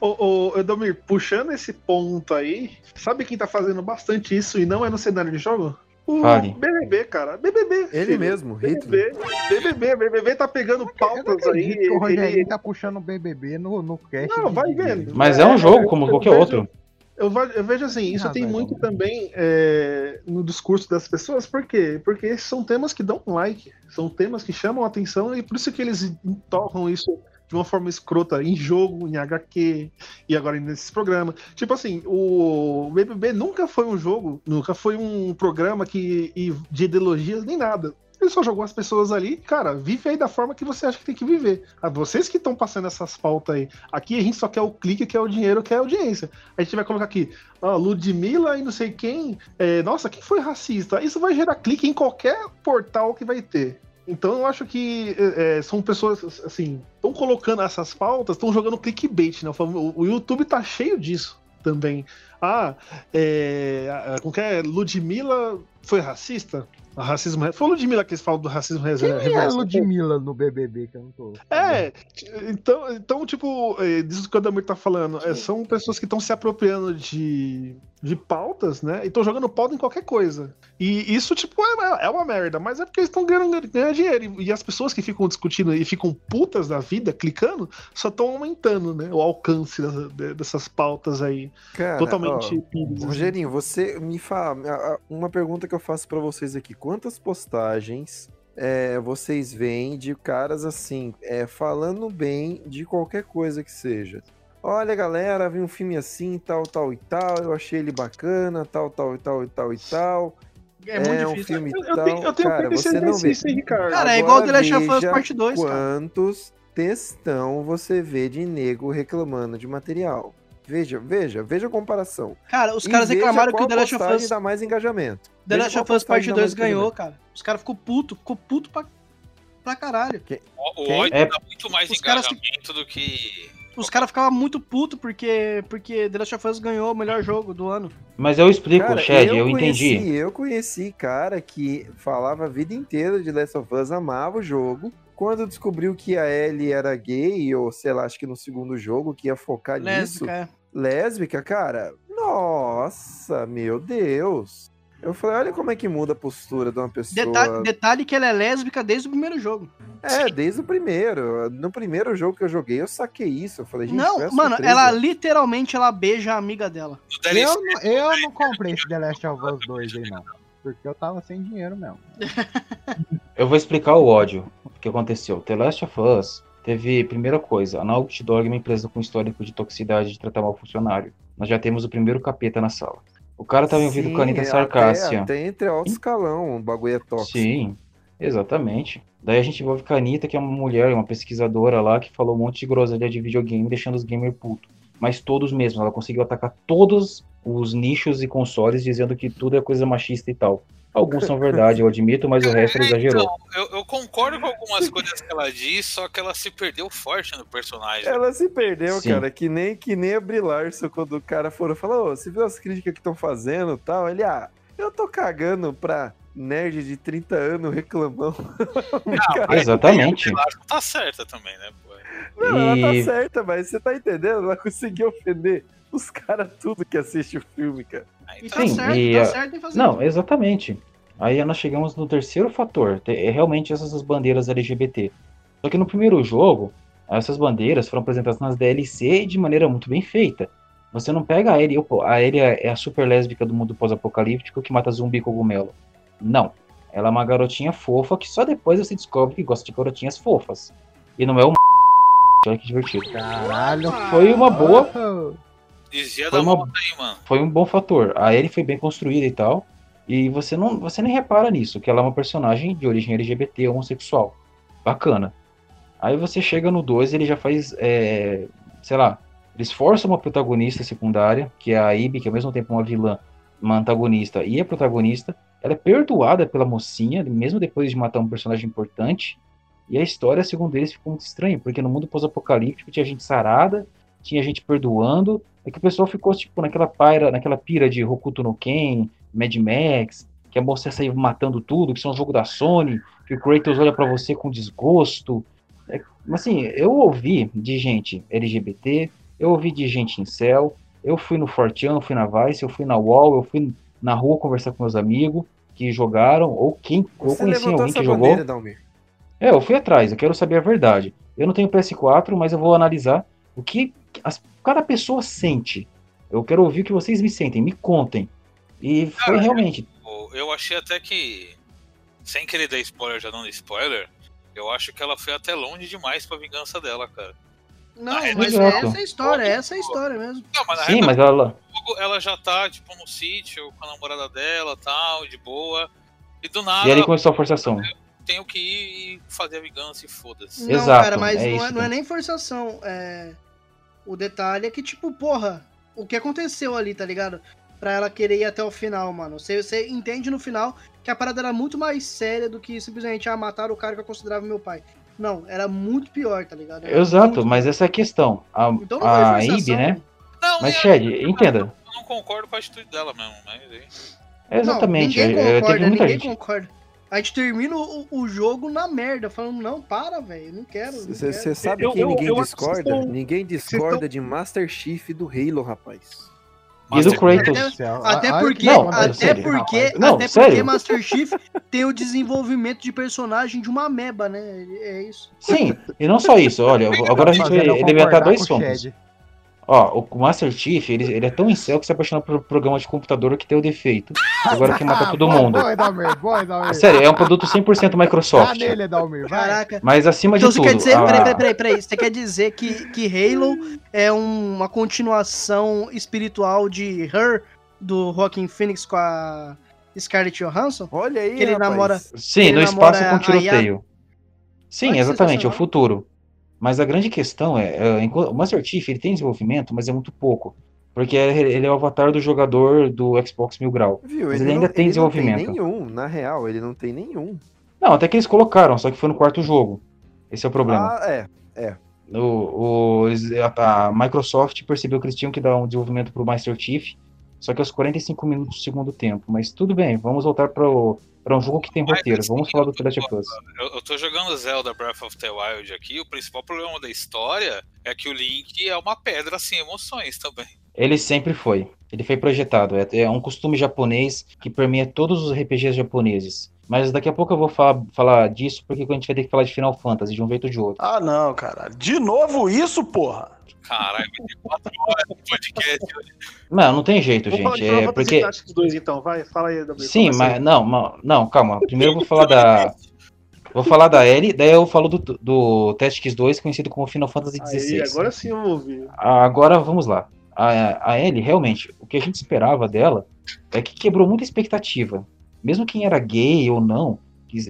Ô, ô Edomir, puxando esse ponto aí, sabe quem tá fazendo bastante isso e não é no cenário de jogo? O Fale. BBB, cara. BBB. Ele filho. mesmo, Hitler. BBB, BBB, BBB tá pegando não pautas aí. o Rogerinho ele- tá puxando o BBB no, no cast. Não, vai vendo. Mas é um jogo como qualquer vejo- outro. Eu, eu vejo assim, isso Ah, tem muito vamos. também é, no discurso das pessoas, por quê? Porque esses são temas que dão like, são temas que chamam a atenção e por isso que eles tornam isso de uma forma escrota em jogo, em HQ e agora nesses programas. Tipo assim, o BBB nunca foi um jogo, nunca foi um programa que de ideologias nem nada. Ele só jogou as pessoas ali, cara, vive aí da forma que você acha que tem que viver. Ah, vocês que estão passando essas pautas aí. Aqui a gente só quer o clique, quer o dinheiro, quer a audiência. A gente vai colocar aqui, ó, Ludmilla e não sei quem. é, nossa, quem foi racista? Isso vai gerar clique em qualquer portal que vai ter. Então eu acho que é, é, são pessoas, assim, estão colocando essas pautas, estão jogando clickbait, né? O, o YouTube tá cheio disso também. Ah, é, como que é? Ludmilla foi racista? O racismo. Foi o Ludmilla que eles falam do racismo Quem reserva. é a reverso. Ludmilla no BBB que eu não tô? É, então, então tipo, é, disso que o Adamir tá falando, é, são pessoas que estão se apropriando de, de pautas, né? E estão jogando pauta em qualquer coisa. E isso, tipo, é, é uma merda, mas é porque eles estão ganhando, ganhando dinheiro. E, e as pessoas que ficam discutindo e ficam putas da vida, clicando, só estão aumentando, né? O alcance dessa- de- dessas pautas aí. Cara, totalmente. Ó, pires, assim. Rogerinho, você me fala. Uma pergunta que eu faço pra vocês aqui: quantas postagens é, vocês veem de caras assim, é, falando bem de qualquer coisa que seja? Olha, galera, vi um filme assim, tal, tal e tal, eu achei ele bacana, tal, tal e tal e tal e tal. É muito um difícil. filme Eu, eu tal. tenho, eu tenho cara, você não vê. hein, Ricardo? Cara, é igual The Last of Us Parte 2, cara. Quantos textão você vê de nego reclamando de material? Veja, veja, veja a comparação. Cara, os caras reclamaram que o The Last of Us, dá mais engajamento. The Last of Us Parte postagem dá 2 mais ganhou, cara. Os caras ficou puto, ficou puto pra, pra caralho. O, o ódio É- dá muito mais Os caras que- engajamento do que. Os caras ficavam muito puto porque, porque The Last of Us ganhou o melhor jogo do ano. Mas eu explico, Cara, Chad, eu, eu, conheci, entendi. Eu conheci cara que falava a vida inteira de Last of Us, amava o jogo. Quando descobriu que a Ellie era gay, ou sei lá, acho que no segundo jogo, que ia focar nisso. Lésbica, é. Lésbica, cara, nossa, meu Deus. Eu falei, olha como é que muda a postura de uma pessoa. Detalhe, detalhe que ela é lésbica desde o primeiro jogo. É, desde o primeiro. No primeiro jogo que eu joguei, eu saquei isso. Eu falei, gente, Não, uma mano, surpresa. ela literalmente ela beija a amiga dela. Eu, não- eu não comprei esse The Last of Us 2 aí, não. Porque eu tava sem dinheiro mesmo. Eu vou explicar o ódio que aconteceu. The Last of Us teve, primeira coisa, a Naughty Dog é uma empresa com histórico de toxicidade de tratar mal funcionário. Nós já temos o primeiro capeta na sala. O cara tava envolvido Sim, com a Anitta até- Sarcássia. Até, entre alto escalão, o bagulho é tóxico. Sim, exatamente. Daí a gente envolve com a Anitta, que é uma mulher, uma pesquisadora lá, que falou um monte de groselha de videogame, deixando os gamers putos. Mas todos mesmo, ela conseguiu atacar todos os nichos e consoles, dizendo que tudo é coisa machista e tal. Alguns são verdade, eu admito, mas o resto ela exagerou. Então, eu, eu concordo com algumas coisas que ela diz, só que ela se perdeu forte no personagem. Ela se perdeu, Sim. cara, que nem, que nem a Brie Larson, quando o cara falou, falou, "Ô, você viu as críticas que estão fazendo e tal? Ele, ah, eu tô cagando pra nerd de 30 anos reclamão. Cara, Exatamente. Ela tá certa também, né? pô? Não, ela tá E- certa, mas você tá entendendo? Ela conseguiu ofender os caras tudo que assiste o filme, cara. E tá tá Sim, certo, e tá certo em fazer. Não, exatamente. Aí nós chegamos no terceiro fator, é realmente essas bandeiras LGBT. Só que no primeiro jogo, essas bandeiras foram apresentadas nas DLC de maneira muito bem feita. Você não pega a Ellie, a Ellie é a super lésbica do mundo pós-apocalíptico que mata zumbi e cogumelo. Não. Ela é uma garotinha fofa que só depois você descobre que gosta de garotinhas fofas. E não é um Olha que divertido. Caralho. Foi uma boa, Desvia Foi da uma- moda aí, mano. foi um bom fator. A Ellie foi bem construída e tal. E você não, você nem repara nisso, que ela é uma personagem de origem LGBT homossexual. Bacana. Aí você chega no 2 ele já faz, é, sei lá, eles forçam uma protagonista secundária, que é a Ivy, que ao mesmo tempo é uma vilã, uma antagonista e é protagonista. Ela é perdoada pela mocinha, mesmo depois de matar um personagem importante. E a história, segundo eles, ficou muito estranha, porque no mundo pós-apocalíptico tinha gente sarada, tinha gente perdoando. É que o pessoal ficou, tipo, naquela paira, naquela pira de Hokuto no Ken, Mad Max, que a moça saiu matando tudo, que isso é um jogo da Sony, que o Kratos olha pra você com desgosto. É, mas assim, eu ouvi de gente LGBT, eu ouvi de gente em céu, eu fui no Fortean, eu fui na Vice, eu fui na Wall, eu fui na rua conversar com meus amigos que jogaram, ou quem ou conheci alguém que jogou. bandeira. É, eu fui atrás, eu quero saber a verdade. Eu não tenho PS4, mas eu vou analisar o que as- cada pessoa sente. Eu quero ouvir o que vocês me sentem, me contem. E foi Cara, realmente. Eu- Eu achei até que, sem querer dar spoiler, já dando spoiler, eu acho que ela foi até longe demais pra vingança dela, cara. Não, Na mas Exato. essa é a história, essa é a história mesmo. Não, mas na Sim, mas ela. ela já tá, tipo, no sítio com a namorada dela tal, de boa. E do nada, E ali começou a forçação. tenho que ir e fazer a vingança e foda-se. Não, Exato, cara, mas é não, é, isso, não é nem forçação. É... O detalhe é que, tipo, porra, o que aconteceu ali, tá ligado? Pra ela querer ir até o final, mano. Você, você entende no final que a parada era muito mais séria do que simplesmente ah, matar o cara que eu considerava meu pai. Não, era muito pior, tá ligado? Era Exato, mas essa é a questão. A, Então a. Ibe, né? Não, Mas, é- Chad, entenda. eu não concordo com a atitude dela mesmo, mas É Exatamente. Não, é- ninguém é, concorda, teve muita ninguém gente. concorda. A gente termina o, o jogo na merda, falando, não, para, velho, não quero. Você sabe Eu- quem eu- ninguém eu que discorda? estão- Ninguém discorda estão- de Master Chief do Halo, rapaz. E do Kratos. Até- porque, que Não, até sério. porque, Não, até sério. porque Master Chief tem o desenvolvimento de personagem de uma ameba, né? É isso. Sim, e não só isso. Olha, agora a gente vai concordar dois pontos. Ó, o Master Chief, ele, ele é tão incel que se apaixona por programa de computador que tem o defeito. Agora quer matar todo Boa, mundo. Boa, Dalmir, boa, Dalmir. Sério, é um produto 100% Tá Microsoft. nele, Dalmir, vai. Caraca. Mas acima Então de você tudo. quer dizer, a- peraí, peraí, peraí, peraí, você quer dizer que, que Halo é um- uma continuação espiritual de Her, do Joaquin Phoenix com a Scarlett Johansson? Olha aí, Que ele rapaz. namora- Sim, ele no namora espaço com a tiroteio. Sim, que exatamente, é o futuro. Mas a grande questão é, é, o Master Chief ele tem desenvolvimento, mas é muito pouco. Porque ele ele é o avatar do jogador do Xbox Mil Grau. Viu? Mas Ele, ele ainda não, tem ele não tem desenvolvimento. nenhum, na real, ele não tem nenhum. Não, até que eles colocaram, só que foi no quarto jogo. Esse é o problema. Ah, é. O, o- eles- a, Microsoft percebeu que eles tinham que dar um desenvolvimento pro Master Chief, só que aos 45 minutos do segundo tempo. Mas tudo bem, vamos voltar para um jogo que tem roteiro. Vamos falar do The Last of Us. Eu, eu tô jogando Zelda Breath of the Wild aqui, o principal problema da história é que o Link é uma pedra sem emoções também. Ele sempre foi. Ele foi projetado. É, é um costume japonês que permeia todos os RPGs japoneses. Mas daqui a pouco eu vou falar, falar disso, porque a gente vai ter que falar de Final Fantasy, de um jeito ou de outro. Ah, não, cara. De novo isso, porra? Caralho, vai ter quatro horas de podcast. Não, não tem jeito, falar gente. de Final É Fantasy porque. Tactics 2 então, vai, fala aí. Sim, aí. mas não, não, calma. Primeiro eu vou falar da. Vou falar da Ellie, daí eu falo do, do Tactics 2, conhecido como Final Fantasy Aí, XVI. agora sim eu ouvi. Agora vamos lá. A, a Ellie, realmente, o que a gente esperava dela é que quebrou muita expectativa. Mesmo quem era gay ou não,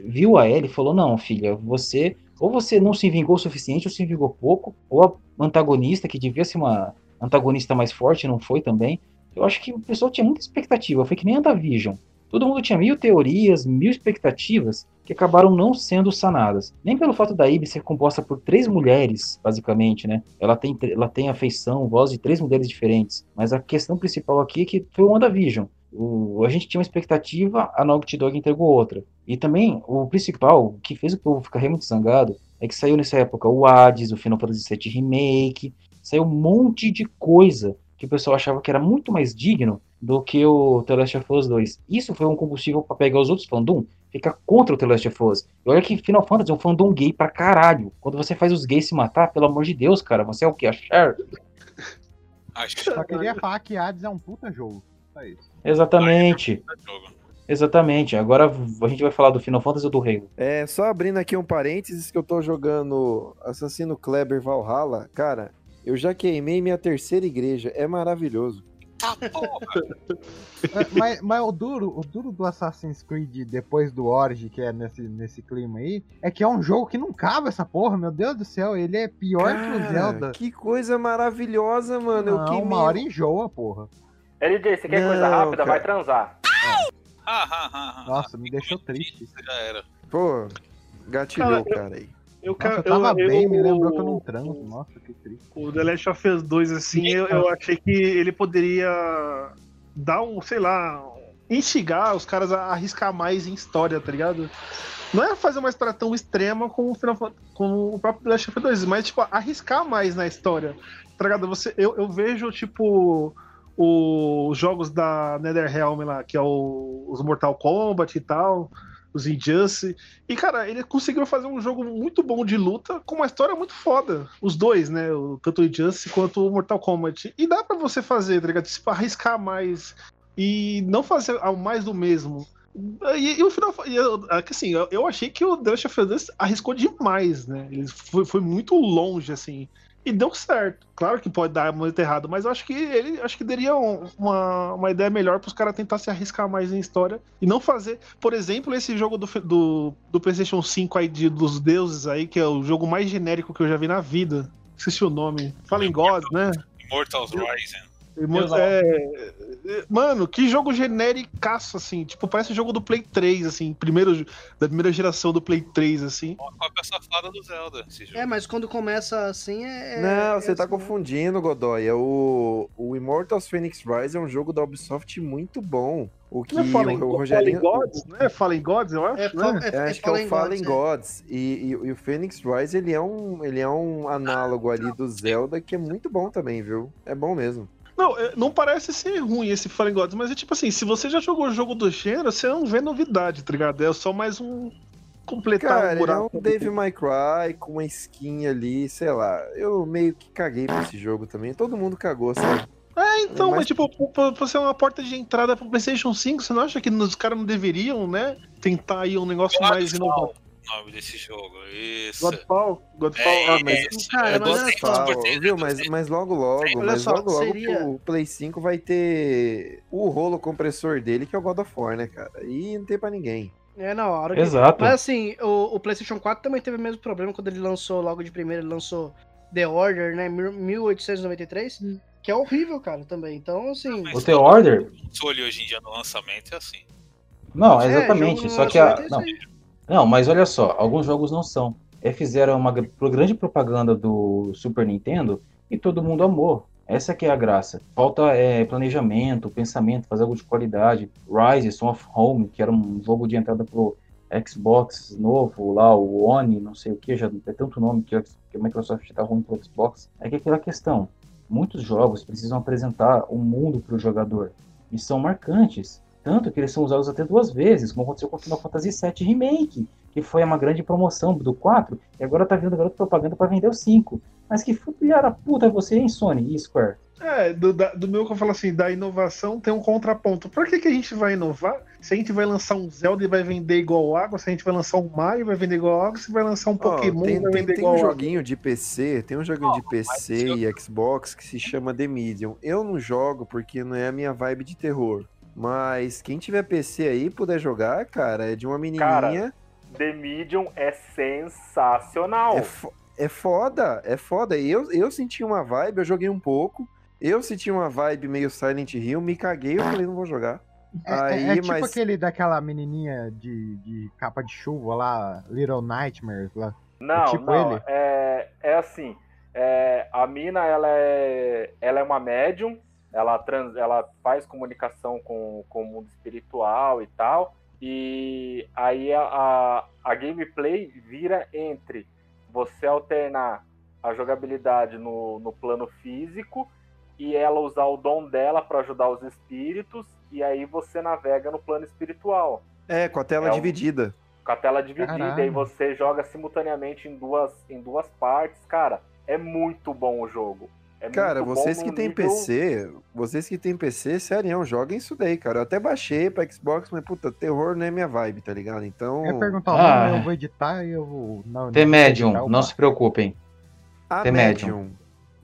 viu a Ellie e falou: Não, filha, você. Ou você não se vingou o suficiente, ou se vingou pouco, ou a antagonista, que devia ser uma antagonista mais forte, não foi também. Eu acho que o pessoal tinha muita expectativa. Foi que nem a da Vision. Todo mundo tinha mil teorias, mil expectativas que acabaram não sendo sanadas. Nem pelo fato da Ibe ser composta por três mulheres, basicamente, né? Ela tem, ela tem a feição, voz de três mulheres diferentes. Mas a questão principal aqui é que foi o WandaVision. O, a gente tinha uma expectativa, a Naughty Dog entregou outra. E também, o principal, o que fez o povo ficar muito zangado, é que saiu nessa época o Hades, o Final Fantasy VII Remake, saiu um monte de coisa que o pessoal achava que era muito mais digno do que o The Last of Us 2. Isso foi um combustível para pegar os outros fandom, ficar contra o The Last of Us. E olha que Final Fantasy é um fandom gay pra caralho. Quando você faz os gays se matar, pelo amor de Deus, cara, você é o que? A Cher? Acho Só queria falar que Hades é um puta jogo. Isso. Exatamente. é. Exatamente. Agora a gente vai falar do Final Fantasy ou do Halo. É, só abrindo aqui um parênteses que eu tô jogando Assassino Kleber Valhalla. Cara, eu já queimei minha terceira igreja. É maravilhoso. Porra. É, mas, mas o duro, o duro do Assassin's Creed depois do Origin, que é nesse, nesse clima aí, é que é um jogo que não cabe essa porra, meu Deus do céu, ele é pior que o Cara, Zelda. Que coisa maravilhosa, mano. eu Não, queimei. uma hora enjoa, porra. LJ, você quer coisa Não, rápida? cara. Vai transar. Nossa, me deixou triste. Já era. Pô, gatilhou, Cara, aí. Eu, Nossa, eu tava eu- bem, eu- me lembrou que eu não transo. Nossa, que triste. O The Last of Us 2, assim, eu, eu achei que ele poderia dar um, sei lá, instigar os caras a arriscar mais em história, tá ligado? Não é fazer uma história tão extrema como o, Final como o próprio The Last of Us 2, mas, tipo, arriscar mais na história, tá ligado? Você, eu, eu vejo, tipo, os jogos da NetherRealm lá, que é o, os Mortal Kombat e tal, os Injustice, e, cara, ele conseguiu fazer um jogo muito bom de luta com uma história muito foda. Os dois, né? O- Tanto o Injustice quanto o Mortal Kombat. E dá pra você fazer, tá ligado? Tipo, arriscar mais e não fazer mais do mesmo. E, e o final. E é assim, eu, eu achei que o Last of 2 arriscou demais, né? Ele foi, foi muito longe, assim. E deu certo. Claro que pode dar muito errado, mas eu acho que ele acho que daria um- uma, uma ideia melhor para os caras tentar se arriscar mais em história e não fazer, por exemplo, esse jogo do, do, do PlayStation 5 aí de, dos deuses aí, que é o jogo mais genérico que eu já vi na vida. Esqueci o nome. Fallen Gods, né? Immortals Rising. Irmão, é, é, Mano, que jogo genéricaço, assim. Tipo, parece o jogo do Play 3, assim. Primeiro, da primeira geração do Play 3, assim. Uma cópia safada do Zelda. Esse jogo. É, mas quando começa assim é. Não, é você tá assim, confundindo, Godoy. É o, o Immortals Phoenix Rise é um jogo da Ubisoft muito bom. O que Não é Fallen, o, o Fallen Rogerinho. Gods, né? Fallen Gods, eu acho, É, né? é, é acho que é o Fallen é. Gods. E, e- e o Phoenix Rise, ele é, um, ele é um análogo ali do Zelda, que é muito bom também, viu? É bom mesmo. Não, é, não parece ser ruim esse Fallen Gods, mas é tipo assim, se você já jogou o jogo do gênero, você não vê novidade, tá ligado? É só mais um completar Cara, é buraco. um Dave May Cry com uma skin ali, sei lá. Eu meio que caguei pra esse jogo também. Todo mundo cagou, sabe? É, então, É mais- mas tipo, pra pra ser uma porta de entrada pro PlayStation 5, você não acha que os caras não deveriam, né? Tentar aí um negócio mais inovador? O nome desse jogo. Isso. Godfall? Godfall? É ah, mas isso. Cara, É mas olha só. Viu? Mas, mas logo logo, Olha mas só, logo logo seria- o Play 5 vai ter o rolo compressor dele, que é o God of War, né, cara? E não tem pra ninguém. É na hora. que- Exato. Mas assim, o, o PlayStation 4 também teve o mesmo problema quando ele lançou logo de primeiro, ele lançou The Order, né? 1893, que é horrível, cara, também. Então, assim. O The Order? Se olha hoje em dia no lançamento, é assim. Não, É, exatamente. no só que a. é Não, não, mas olha só, alguns jogos não são. É, fizeram uma gr- grande propaganda do Super Nintendo e todo mundo amou. Essa que é a graça. Falta é, planejamento, pensamento, fazer algo de qualidade. Rise, Son of Home, que era um jogo de entrada pro Xbox novo, lá, o One, não sei o que, já é tanto nome que, a- Microsoft tá ruim pro Xbox. É que é aquela questão, muitos jogos precisam apresentar um mundo pro jogador. E são marcantes. Tanto que eles são usados até duas vezes, como aconteceu com o Final Fantasy VII Remake, que foi uma grande promoção do 4, e agora tá vindo garoto propaganda para vender o 5. Mas que filha da puta é você, hein, Sony e Square? É, do, da- do meu que eu falo assim, da inovação tem um contraponto. Por que, que a gente vai inovar se a gente vai lançar um Zelda e vai vender igual água, se a gente vai lançar um Mario e vai vender igual água, se vai lançar um Ó, Pokémon e tem, vai tem, vender tem igual um água? joguinho de PC, tem um joguinho de PC e Xbox que se chama The Medium. Eu não jogo porque não é a minha vibe de terror. Mas quem tiver PC aí puder jogar, cara, é de uma menininha. Cara, The Medium é sensacional. É, fo- é foda, é foda. Eu, eu senti uma vibe, eu joguei um pouco. Eu senti uma vibe meio Silent Hill, me caguei, eu falei, não vou jogar. É, é- Aí, é tipo mas. aquele daquela menininha de, de capa de chuva lá, Little Nightmares lá. Não, É tipo não, ele? É, é assim, é, a mina, ela é, ela é uma médium, ela, trans, ela faz comunicação com, com o mundo espiritual e tal, e aí a, a, a gameplay vira entre você alternar a jogabilidade no, no plano físico e ela usar o dom dela para ajudar os espíritos, e aí você navega no plano espiritual É, com a tela É um- dividida. com a tela dividida Caralho. e você joga simultaneamente em duas, em duas partes, cara, é muito bom o jogo. É Cara, vocês que tem nível- PC, vocês que tem PC, sério, joguem isso daí, cara. Eu até baixei pra Xbox, mas puta, terror não é minha vibe, tá ligado? Então. Eu ia perguntar o Ah. nome, eu vou editar e eu vou. Não, The não, Medium, não se preocupem. A The Medium. Medium.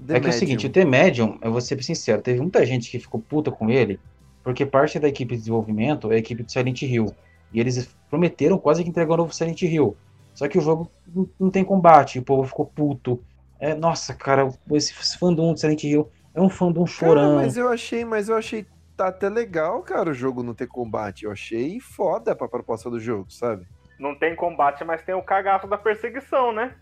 The é que é o seguinte, o The Medium, eu vou ser sincero, teve muita gente que ficou puta com ele, porque parte da equipe de desenvolvimento é a equipe de Silent Hill. E eles prometeram quase que entregar o novo Silent Hill. Só que o jogo não- não tem combate, o povo ficou puto. É, nossa, cara, esse fandom de Silent Hill é um fandom Cara, chorão. mas eu achei, mas eu achei tá até legal, cara, o jogo não ter combate. Eu achei foda pra proposta do jogo, sabe? Não tem combate, mas tem o cagaço da perseguição, né?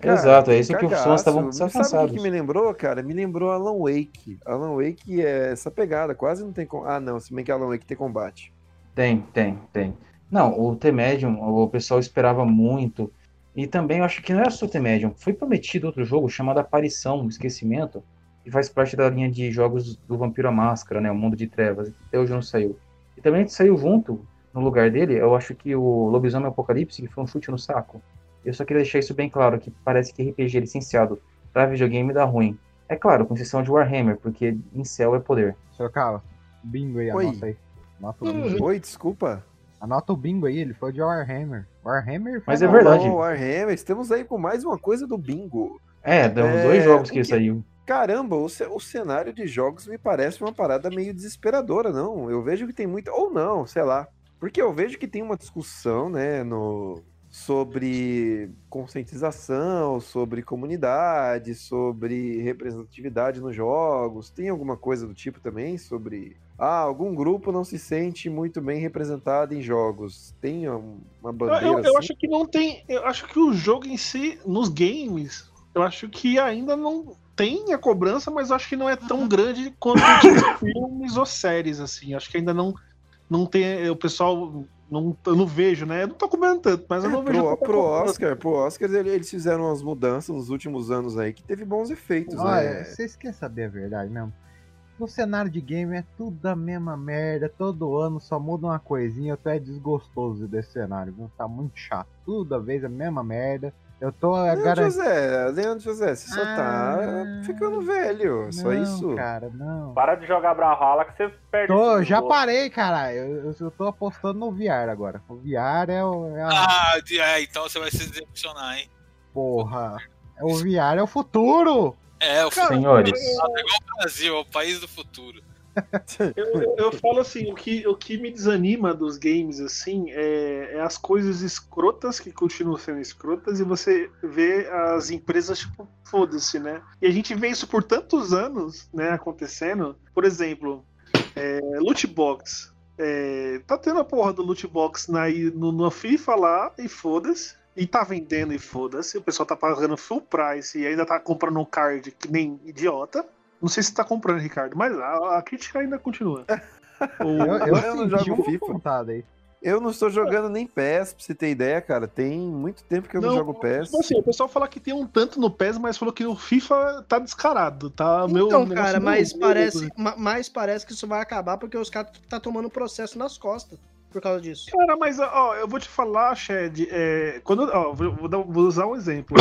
Exato, é isso que os cagaço. fãs estavam Sabe o que cansados. me lembrou, cara? Me lembrou Alan Wake. Alan Wake é essa pegada, quase não tem... com- Ah, não, se bem que Alan Wake tem combate. Tem, tem, tem. Não, o T-Medium, o pessoal esperava muito. E também eu acho que não era só o T-Medium. Foi prometido outro jogo chamado Aparição, Esquecimento, que faz parte da linha de jogos do Vampiro à Máscara, né? O Mundo de Trevas. Até hoje não saiu. E também saiu junto, no lugar dele, eu acho que o Lobisomem Apocalipse, que foi um chute no saco. Eu só queria deixar isso bem claro, que parece que RPG licenciado pra videogame dá ruim. É claro, com exceção de Warhammer, porque em céu é poder. Sorocaba, bingo aí, Oi. anota aí. Anota o bingo. Oi, desculpa. Anota o bingo aí, ele foi de Warhammer. Warhammer Mas é verdade. Ô, Warhammer, estamos aí com mais uma coisa do bingo. É, uns É, dois jogos que que- saiu. Caramba, o, ce- o cenário de jogos me parece uma parada meio desesperadora, não? Eu vejo que tem muita. Ou não, sei lá. Porque eu vejo que tem uma discussão, né, no, sobre conscientização, sobre comunidade, sobre representatividade nos jogos. Tem alguma coisa do tipo também sobre. Ah, algum grupo não se sente muito bem representado em jogos. Tem um- uma Eu, bandeira eu- eu assim? acho que não tem. Eu acho que o jogo em si, nos games, eu acho que ainda não tem a cobrança, mas eu acho que não é tão grande quanto filmes ou séries, assim. Acho que ainda não, não tem. O pessoal. Não, eu não vejo, né? Eu não tô cobrando tanto, mas eu não vejo. Pro, pro. Oscar, pro Oscar ele- eles fizeram umas mudanças nos últimos anos aí que teve bons efeitos, né? vocês querem saber a verdade mesmo? No cenário de game é tudo a mesma merda, todo ano só muda uma coisinha, eu tô é desgostoso desse cenário, viu? Tá muito chato. Toda vez a mesma merda. Eu tô Leandro garantindo. José, Leandro José, você só tá Ah, ficando velho, é só não, isso. cara, não. Para de jogar Brawlhalla que você perde. Tô, já gosto. parei, cara. Eu, eu, eu tô apostando no VR agora. O VR é, o, é a Ah, de- é, então você vai se decepcionar, hein? porra. O VR é o futuro. É, o Senhores, futuro é igual o Brasil, é o país do futuro. Eu, eu- eu falo assim, o que, o que me desanima dos games, assim, é, é as coisas escrotas que continuam sendo escrotas e você vê as empresas, tipo, foda-se, né? E a gente vê isso por tantos anos, né, acontecendo. Por exemplo, é, loot box. É, tá tendo a porra do loot box na, no, no FIFA lá e foda-se. E tá vendendo e foda-se. O pessoal tá pagando full price e ainda tá comprando um card que nem idiota. Não sei se tá comprando, Ricardo, mas a, a crítica ainda continua. Eu, eu, Eu não jogo FIFA. aí. Eu não estou jogando nem PES, pra você ter ideia, cara. Tem muito tempo que eu não, jogo PES. Assim, o pessoal fala que tem um tanto no PES, mas falou que o FIFA tá descarado, tá? Meu Então, negócio cara, não- mas não- parece, ma- mais parece que isso vai acabar porque os caras tá tomando processo nas costas por causa disso. Cara, mas ó, eu vou te falar, Shed, é, quando, ó, vou, dar- vou usar um exemplo.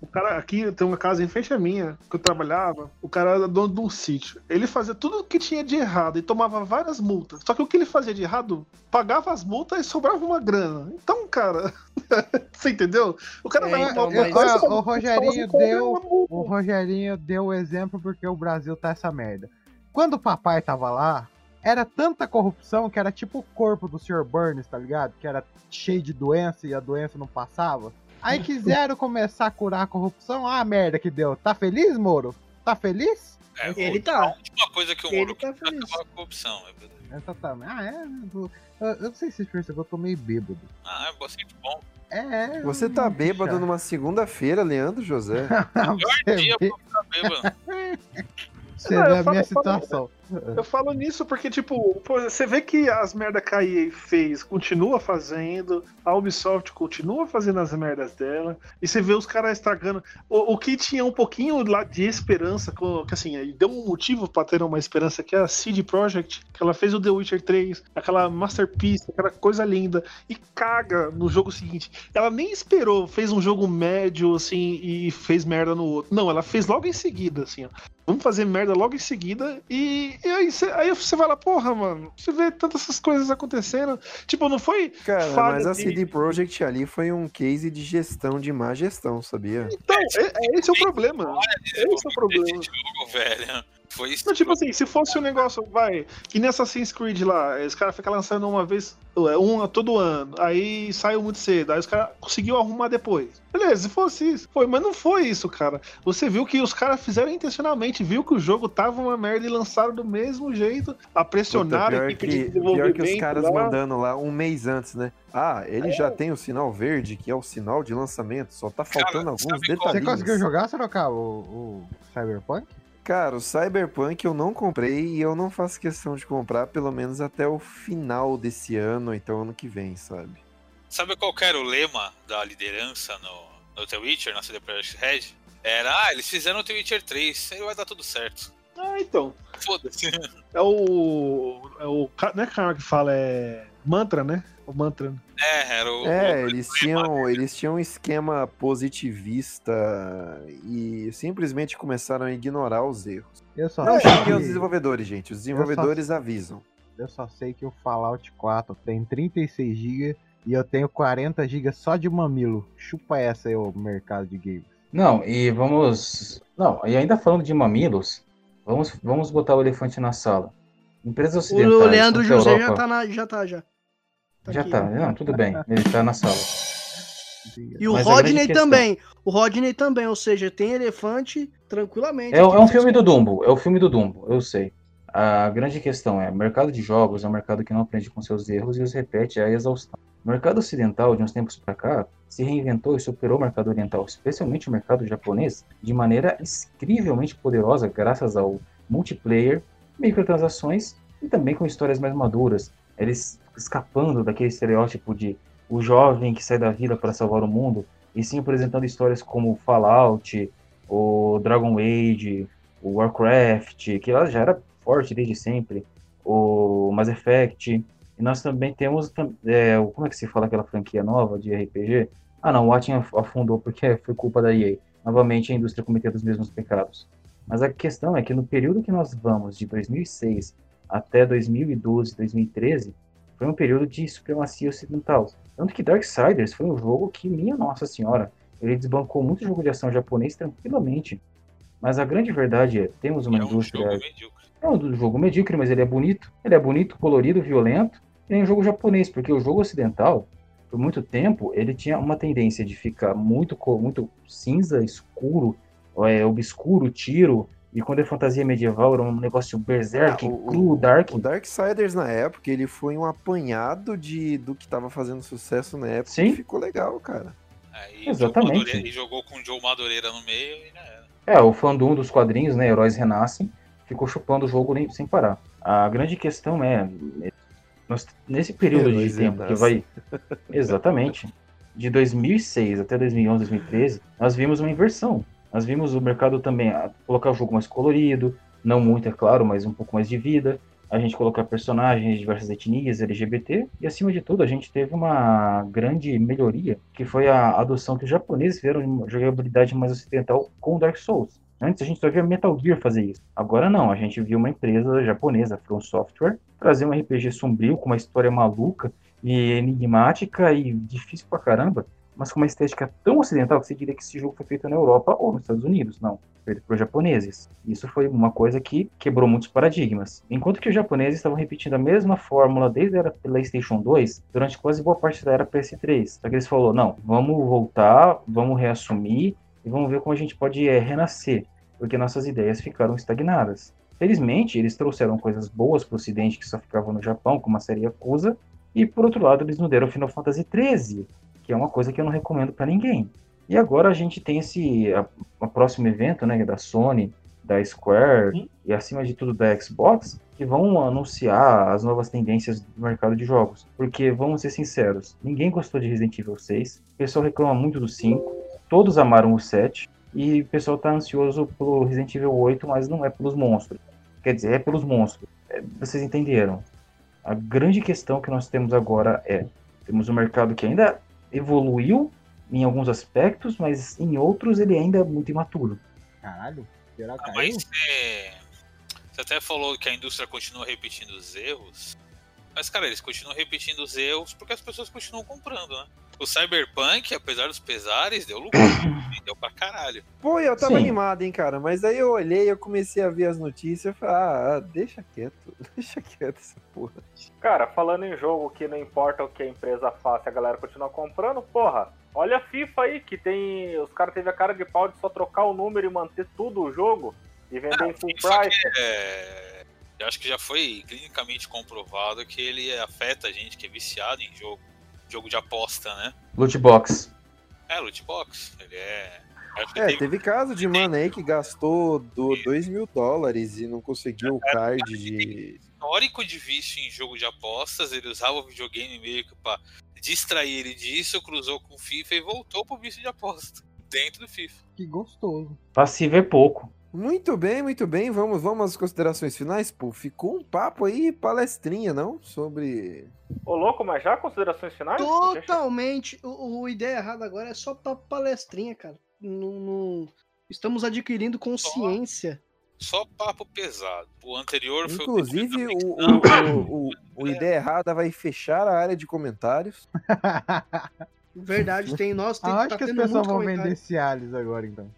O cara aqui tem uma casa em frente à minha, que eu trabalhava, o cara era dono de um sítio. Ele fazia tudo o que tinha de errado e tomava várias multas. Só que o que ele fazia de errado, pagava as multas e sobrava uma grana. Então, cara, você entendeu? O cara É, vai então, mas- coisa, Olha, o Rogerinho assim, "Qual é deu- uma multa?" O Rogerinho deu o exemplo porque o Brasil tá essa merda. Quando o papai tava lá, era tanta corrupção que era tipo o corpo do Sr. Burns, tá ligado? Que era cheio de doença e a doença não passava. Aí quiseram começar a curar a corrupção. Ah, a merda que deu. Tá feliz, Moro? Tá feliz? É, Ele a tá. última coisa que o Moro tá quer é feliz. acabar a corrupção. É verdade. Exatamente. Ah, é? Eu, eu não sei se vocês perceberam, eu tô meio bêbado. Ah, é bastante bom. É. Você tá bêbado numa segunda-feira, Leandro José? Você Dia vê, pra ficar bêbado. você Não, vê eu a minha falo- situação. Eu falo nisso porque, tipo, você vê que as merda que a EA fez, continua fazendo, a Ubisoft continua fazendo as merdas dela, e você vê os caras estragando. O, o que tinha um pouquinho lá de esperança, que assim, deu um motivo pra ter uma esperança, que é a CD Projekt, que ela fez o The Witcher 3, aquela masterpiece, aquela coisa linda, e caga no jogo seguinte. Ela nem esperou, fez um jogo médio, assim, e fez merda no outro. Não, ela fez logo em seguida, assim, ó. Vamos fazer merda logo em seguida. E, e aí, você, aí você vai lá, porra, mano. Você vê tantas essas coisas acontecendo. Tipo, não foi. Cara, mas a de- CD Projekt ali foi um case de gestão, de má gestão, sabia? Então, é, é esse é o problema. Esse é o problema. Esse jogo, velho. Foi isso. Não, tipo assim, se fosse um negócio, vai, que nem Assassin's Creed lá, os caras ficam lançando uma vez, um todo ano, aí saiu muito cedo, aí os caras conseguiu arrumar depois. Beleza, se fosse isso. Foi, mas não foi isso, cara. Você viu que os caras fizeram intencionalmente, viu que o jogo tava uma merda e lançaram do mesmo jeito, a pressionar Puta, a equipe que, de pior que os caras lá. mandando lá um mês antes, né? Ah, ele já tem o sinal verde, que é o sinal de lançamento, só tá faltando alguns Você detalhes. conseguiu jogar, Sorocaba, o, o Cyberpunk? Cara, o Cyberpunk eu não comprei e eu não faço questão de comprar pelo menos até o final desse ano, então ano que vem, sabe? Sabe qual era o lema da liderança no, no The Witcher, na CD Projekt Red? Era, ah, eles fizeram o The Witcher 3, aí vai dar tudo certo. Ah, então. Foda-se. É o. É o. Não é cara que fala, é. Mantra, né? O mantra. né? É, era o. É, o- eles tinham, eles tinham um esquema positivista e simplesmente começaram a ignorar os erros. Eu só Não sei xinguem os que- desenvolvedores, gente. Os desenvolvedores avisam. Eu só sei que o Fallout 4 tem 36 GB e eu tenho 40 GB só de mamilo. Chupa essa aí, o mercado de games. Não, e vamos. Não, e ainda falando de mamilos, vamos, vamos botar o elefante na sala. Empresas ocidentais. O Leandro José já Europa- tá, na, já tá, já. Já aqui. tá, não, tudo bem, ele tá na sala. E o Mas Rodney também. O Rodney também, ou seja, tem elefante tranquilamente. É, é um filme do. Dumbo, é o filme do Dumbo, eu sei. A grande questão é, o mercado de jogos é um mercado que não aprende com seus erros e os repete à exaustão. O mercado ocidental, de uns tempos para cá, se reinventou e superou o mercado oriental, especialmente o mercado japonês, de maneira incrivelmente poderosa graças ao multiplayer, microtransações e também com histórias mais maduras. Eles escapando daquele estereótipo de o jovem que sai da vida para salvar o mundo, e sim apresentando histórias como Fallout, o Dragon Age, o Warcraft, que lá já era forte desde sempre, o Mass Effect, e nós também temos, é, como é que se fala aquela franquia nova de RPG? Ah não, o Atin af- afundou porque foi culpa da EA. Novamente a indústria cometendo os mesmos pecados. Mas a questão é que no período que nós vamos, de 2006 até 2012, 2013, foi um período de supremacia ocidental. Tanto que Darksiders foi um jogo que, minha nossa senhora, ele desbancou muito jogo de ação japonês tranquilamente. Mas a grande verdade é, temos uma indústria... É um jogo medíocre, mas ele é bonito. Ele é bonito, colorido, violento. E é um jogo japonês, porque o jogo ocidental, por muito tempo, ele tinha uma tendência de ficar muito, muito cinza, escuro, é, obscuro, tiro. E quando é fantasia medieval, era um negócio berserk, Ah, o- cru, dark. O Darksiders na época, ele foi um apanhado de, do que tava fazendo sucesso na época Sim. e ficou legal, cara. Aí Exatamente. O Madureira, e jogou com o Joe Madureira no meio e era. É, o fandom dos quadrinhos, né, Heróis Renascem, ficou chupando o jogo nem- sem parar. A grande questão é, é, nós- nesse período Heróis de tempo que Renascem. vai... Exatamente. De 2006 até 2011, 2013, nós vimos uma inversão. Nós vimos o mercado também colocar o jogo mais colorido, não muito, é claro, mas um pouco mais de vida. A gente colocar personagens de diversas etnias, LGBT, e acima de tudo, a gente teve uma grande melhoria, que foi a adoção que os japoneses fizeram de uma jogabilidade mais ocidental com Dark Souls. Antes a gente só via Metal Gear fazer isso. Agora não, a gente viu uma empresa japonesa, From Software, trazer um RPG sombrio com uma história maluca e enigmática e difícil pra caramba, mas com uma estética tão ocidental que você diria que esse jogo foi feito na Europa ou nos Estados Unidos. Não, feito por japoneses. Isso foi uma coisa que quebrou muitos paradigmas. Enquanto que os japoneses estavam repetindo a mesma fórmula desde a era PlayStation 2, durante quase boa parte da era PS3. Só que eles falaram, não, vamos voltar, vamos reassumir e vamos ver como a gente pode é, renascer, porque nossas ideias ficaram estagnadas. Felizmente, eles trouxeram coisas boas para o Ocidente que só ficavam no Japão, como a série Yakuza, e por outro lado, eles nos deram Final Fantasy XIII, que é uma coisa que eu não recomendo para ninguém. E agora a gente tem esse a, a próximo evento, né, da Sony, da Square e acima de tudo da Xbox, que vão anunciar as novas tendências do mercado de jogos. Porque vamos ser sinceros, ninguém gostou de Resident Evil 6, o pessoal reclama muito do 5, todos amaram o 7 e o pessoal tá ansioso pelo Resident Evil 8, mas não é pelos monstros. Quer dizer, é pelos monstros. É, vocês entenderam? A grande questão que nós temos agora é: temos um mercado que ainda evoluiu em alguns aspectos, mas em outros ele ainda é muito imaturo. Caralho, geral Ah, caiu? mas você, você até falou que a indústria continua repetindo os erros. Mas, cara, eles continuam repetindo os erros porque as pessoas continuam comprando, né? O Cyberpunk, apesar dos pesares, deu lucro. deu pra caralho. Pô, eu tava Sim. animado, hein, cara. Mas aí eu olhei, eu comecei a ver as notícias e falei, ah, ah, deixa quieto, deixa quieto essa porra. Cara, falando em jogo que não importa o que a empresa faça, a galera continua comprando, porra. Olha a FIFA aí, que tem. Os caras teve a cara de pau de só trocar o número e manter tudo o jogo e vender em full price. é- Eu acho que já foi clinicamente comprovado que ele afeta a gente que é viciado em jogo. Jogo de aposta, né? Loot box. É, loot box. Ele é. É, teve- teve caso de mano aí que gastou 2 mil dólares e não conseguiu o card de. histórico de vício em jogo de apostas, ele usava o videogame meio que pra distrair ele disso, cruzou com o FIFA e voltou pro vício de aposta. Dentro do FIFA. Que gostoso. Passivo é pouco. Muito bem, muito bem. Vamos, vamos às considerações finais, pô. Ficou um papo aí, palestrinha, não? Sobre. Ô, louco, mas já considerações finais? Totalmente. O, o ideia errada agora é só pra palestrinha, cara. Não, não- Estamos adquirindo consciência. Só papo pesado. O anterior foi Inclusive, o, o, o, o, o Ideia Errada vai fechar a área de comentários. Verdade, tem nós, tem Acho tá que as pessoas vão comentário. vender Cialis agora, então.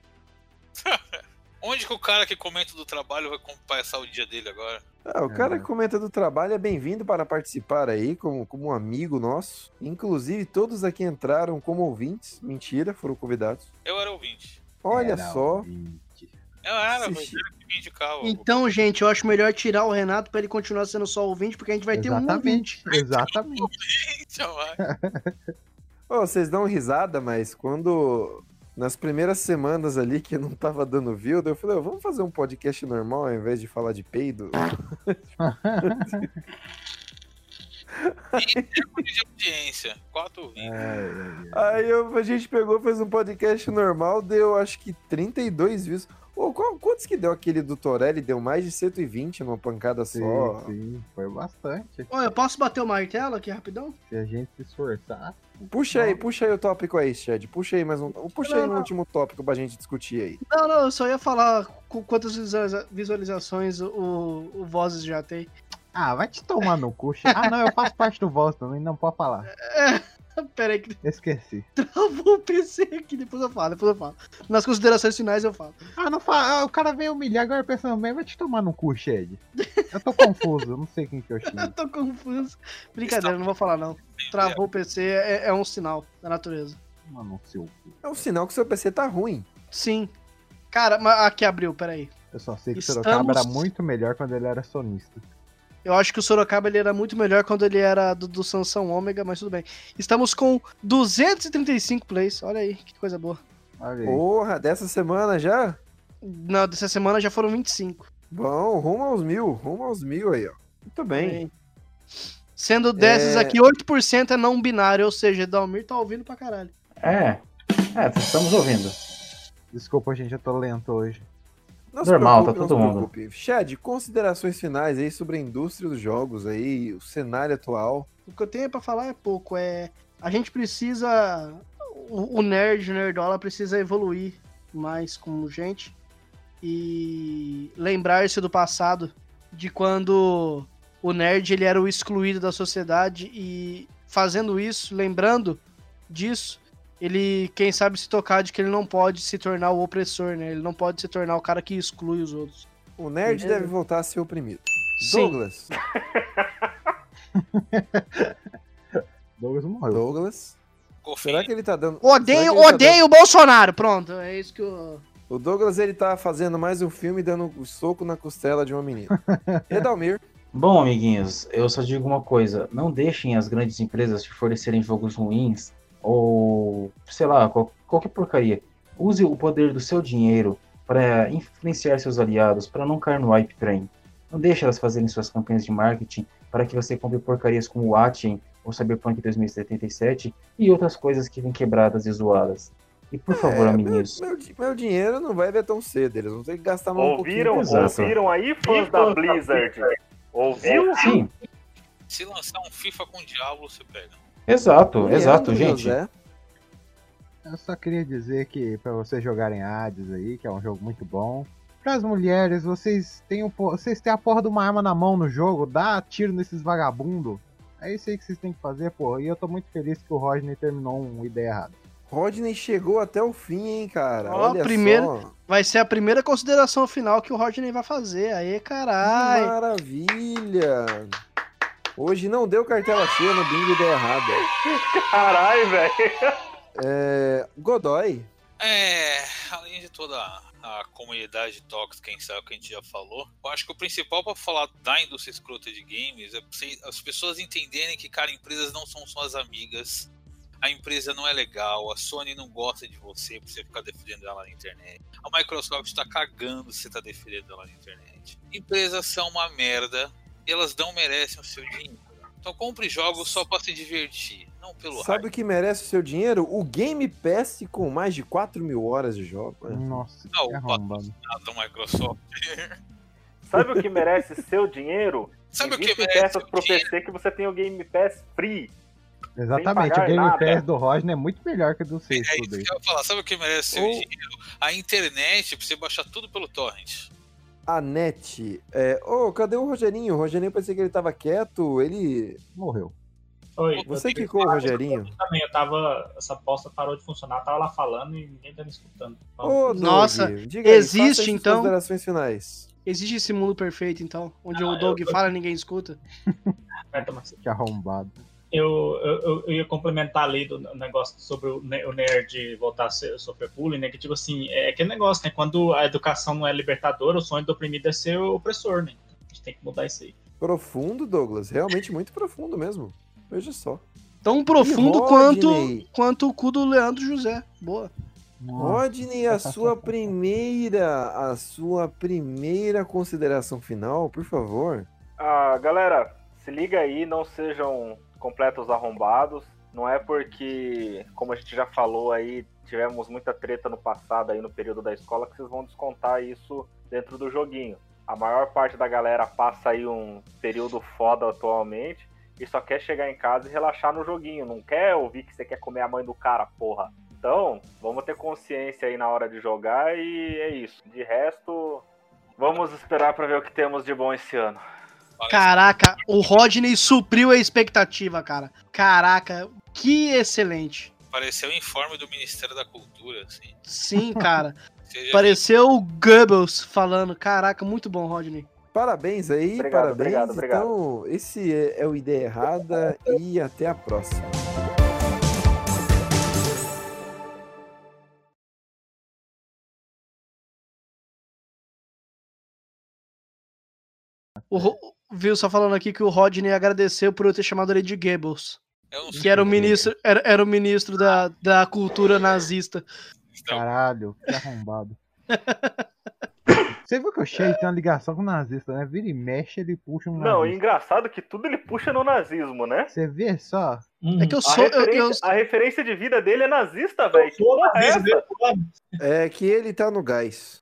Onde que o cara que comenta do trabalho vai passar o dia dele agora? Ah, o cara que comenta do trabalho é bem-vindo para participar aí, como, como um amigo nosso. Inclusive, todos aqui entraram como ouvintes. Mentira, foram convidados. Eu era ouvinte. Olha Era só. Eu era, Se- mas era que me indicava. Então, gente, eu acho melhor tirar o Renato pra ele continuar sendo só ouvinte, porque a gente vai ter um ouvinte. Exatamente. Ô, vocês dão risada, mas quando. Nas primeiras semanas ali que não tava dando view, eu falei, "Ô, vamos fazer um podcast normal ao invés de falar de peido? de audiência. Quatro. Aí eu- a gente pegou, fez um podcast normal, deu acho que 32 views. Ô, qual- quantos que deu aquele do Torelli? Deu mais de 120 numa pancada Sim, só. sim, foi bastante. Ó, eu posso bater o martelo aqui rapidão? Se a gente se esforçar. Puxa aí, puxa aí o tópico aí, Chad. Puxa aí mais um. Puxa aí Não, no não. último tópico pra gente discutir aí. Não, não, eu só ia falar com quantas visualiza- visualizações o, o Vozes já tem. Ah, vai te tomar no cu. Ah, não, eu faço parte do Voz também, não pode falar. Pera aí que Esqueci. travou o PC aqui, depois eu falo, depois eu falo. Nas considerações finais eu falo. Ah, não fala. ah, o cara veio humilhar agora pensando bem, vai te tomar no cu, Shed. Eu tô confuso, eu não sei quem que eu Eu xingo. tô confuso. Brincadeira, não vou falar não. Travou o PC é, é um sinal da natureza. Mano, seu. É um sinal que seu PC tá ruim. Sim. Cara, mas aqui abriu, peraí. Eu só sei que o Estamos- Sorocaba era muito melhor quando ele era sonista. Eu acho que o Sorocaba ele era muito melhor quando ele era do, do Sansão Ômega, mas tudo bem. Estamos com 235 plays. Olha aí, que coisa boa. Porra, dessa semana já? Na, dessa semana já foram 25. Bom, rumo aos mil, rumo aos mil aí, ó. Muito bem. Sendo dessas É. aqui, 8% é não binário, ou seja, Dalmir tá ouvindo pra caralho. É. É, estamos ouvindo. Desculpa, gente, eu tô lento hoje. Não se Normal, preocupe, tá não todo mundo. Chad, considerações finais aí sobre a indústria dos jogos aí, o cenário atual. O que eu tenho pra falar é pouco. É a gente precisa, o, o nerd, o nerdola precisa evoluir mais como gente e lembrar-se do passado, de quando o nerd ele era o excluído da sociedade e fazendo isso, lembrando disso, ele, quem sabe, se tocar de que ele não pode se tornar o opressor, né? Ele não pode se tornar o cara que exclui os outros. O nerd deve voltar a ser oprimido. Sim. Douglas. Douglas morreu. Douglas. Será que ele tá dando. Odeio, tá odeio o Bolsonaro. Pronto, é isso que eu. O Douglas, ele tá fazendo mais um filme dando um soco na costela de uma menina. Edalmir. Bom, amiguinhos, eu só digo uma coisa: não deixem as grandes empresas te fornecerem jogos ruins ou, sei lá, qual- qualquer porcaria. Use o poder do seu dinheiro para influenciar seus aliados, para não cair no hype train. Não deixe elas fazerem suas campanhas de marketing para que você compre porcarias como o Atien ou Cyberpunk 2077 e outras coisas que vêm quebradas e zoadas. E por favor, É, amiguinhos, Meu, di- meu dinheiro não vai ver tão cedo, eles vão ter que gastar mais um Ouviram, pouquinho. Exato. ouviram aí, fãs da Blizzard? Ouviu? sim, Se lançar um FIFA com Diablo, você pega. Exato, Leandro exato, gente. José. Eu só queria dizer que pra vocês jogarem Hades aí, que é um jogo muito bom. Para as mulheres, vocês têm, um, vocês têm a porra de uma arma na mão no jogo, dá tiro nesses vagabundo. É isso aí que vocês têm que fazer, porra. E eu tô muito feliz que o Rodney terminou uma ideia errada. Rodney chegou até o fim, hein, cara. Ó, Olha primeiro- só. Vai ser a primeira consideração final que o Rodney vai fazer. Aê, Que caralho. maravilha. Hoje não deu cartela cheia no bingo ideia errada. Caralho, velho. É, Godoy. É, além de toda a comunidade tóxica, quem sabe que a gente já falou, eu acho que o principal pra falar da indústria escrota de games é as pessoas entenderem que, cara, empresas não são suas amigas. A empresa não é legal, a Sony não gosta de você pra você ficar defendendo ela na internet. A Microsoft tá cagando se você tá defendendo ela na internet. Empresas são uma merda elas não merecem o seu dinheiro. Então compre jogos só pra se divertir, não pelo Sabe o que merece o seu dinheiro? O Game Pass com mais de 4 mil horas de jogo. Nossa, Não, que o arrombado. hype da Microsoft. Sabe o que merece seu dinheiro? Sabe o que merece peças seu pro dinheiro? PC que você tem o Game Pass free. Exatamente, o Game nada. Pass do Rodney é muito melhor que o do Seis É tudo isso que eu ia falar. Sabe o que merece seu Ou- dinheiro? A internet pra você baixar tudo pelo torrent. A net. É... Ô, cadê o Rogerinho? O Rogerinho pensei que ele tava quieto. Ele. Morreu. Oi, Você eu quicou o Rogerinho? também, eu tava. Essa aposta parou de funcionar, tava lá falando e ninguém tá me escutando. Ô, Nossa, diga aí, existe, essas então? considerações finais. Existe esse mundo perfeito, então, onde Ah, o Doug eu- fala e ninguém escuta. Aperta, Marcelo. Que arrombado. Eu, eu, eu- ia complementar ali do negócio sobre o ne- o nerd voltar a ser, sofrer bullying, né? Que tipo assim, é aquele negócio, né? Quando a educação não é libertadora, o sonho do oprimido é ser o opressor, né? A gente tem que mudar isso aí. Profundo, Douglas. Realmente muito profundo mesmo. Veja só. Tão profundo Rodney? quanto, quanto o cu do Leandro José. Boa. Rodney, a sua primeira. A sua primeira consideração final, por favor. Ah, galera, se liga aí, não sejam completos arrombados. Não é porque, como a gente já falou aí, tivemos muita treta no passado aí no período da escola que vocês vão descontar isso dentro do joguinho. A maior parte da galera passa aí um período foda atualmente e só quer chegar em casa e relaxar no joguinho. Não quer ouvir que você quer comer a mãe do cara, porra. Então, vamos ter consciência aí na hora de jogar e é isso. De resto, vamos esperar pra ver o que temos de bom esse ano. Caraca, o Rodney supriu a expectativa, cara. Caraca, que excelente. Pareceu o informe do Ministério da Cultura, assim. Sim, cara. Pareceu o Goebbels falando. Caraca, muito bom, Rodney. Parabéns aí, Obrigado, parabéns. obrigado, obrigado. Então, esse é, é o Ideia Errada e até a próxima. O, Ro- viu só falando aqui que o Rodney agradeceu por eu ter chamado ele de Goebbels. Sei. Que era o ministro, era, era o ministro da, da cultura nazista. Caralho, que arrombado. Você viu que o Shea tem uma ligação com o nazista, né? Vira e mexe, ele puxa um Não, e nazista. engraçado que tudo ele puxa no nazismo, né? Você vê só? É que eu A sou. Eu, eu- referência, a referência de vida dele é nazista, velho. É? É que ele tá no gás.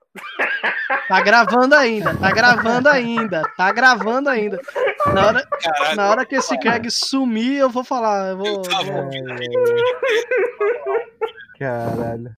Tá gravando ainda, tá gravando ainda, tá gravando ainda. Na hora, Caralho, na hora que esse Craig sumir, eu vou falar. Eu vou, eu ouvindo Caralho.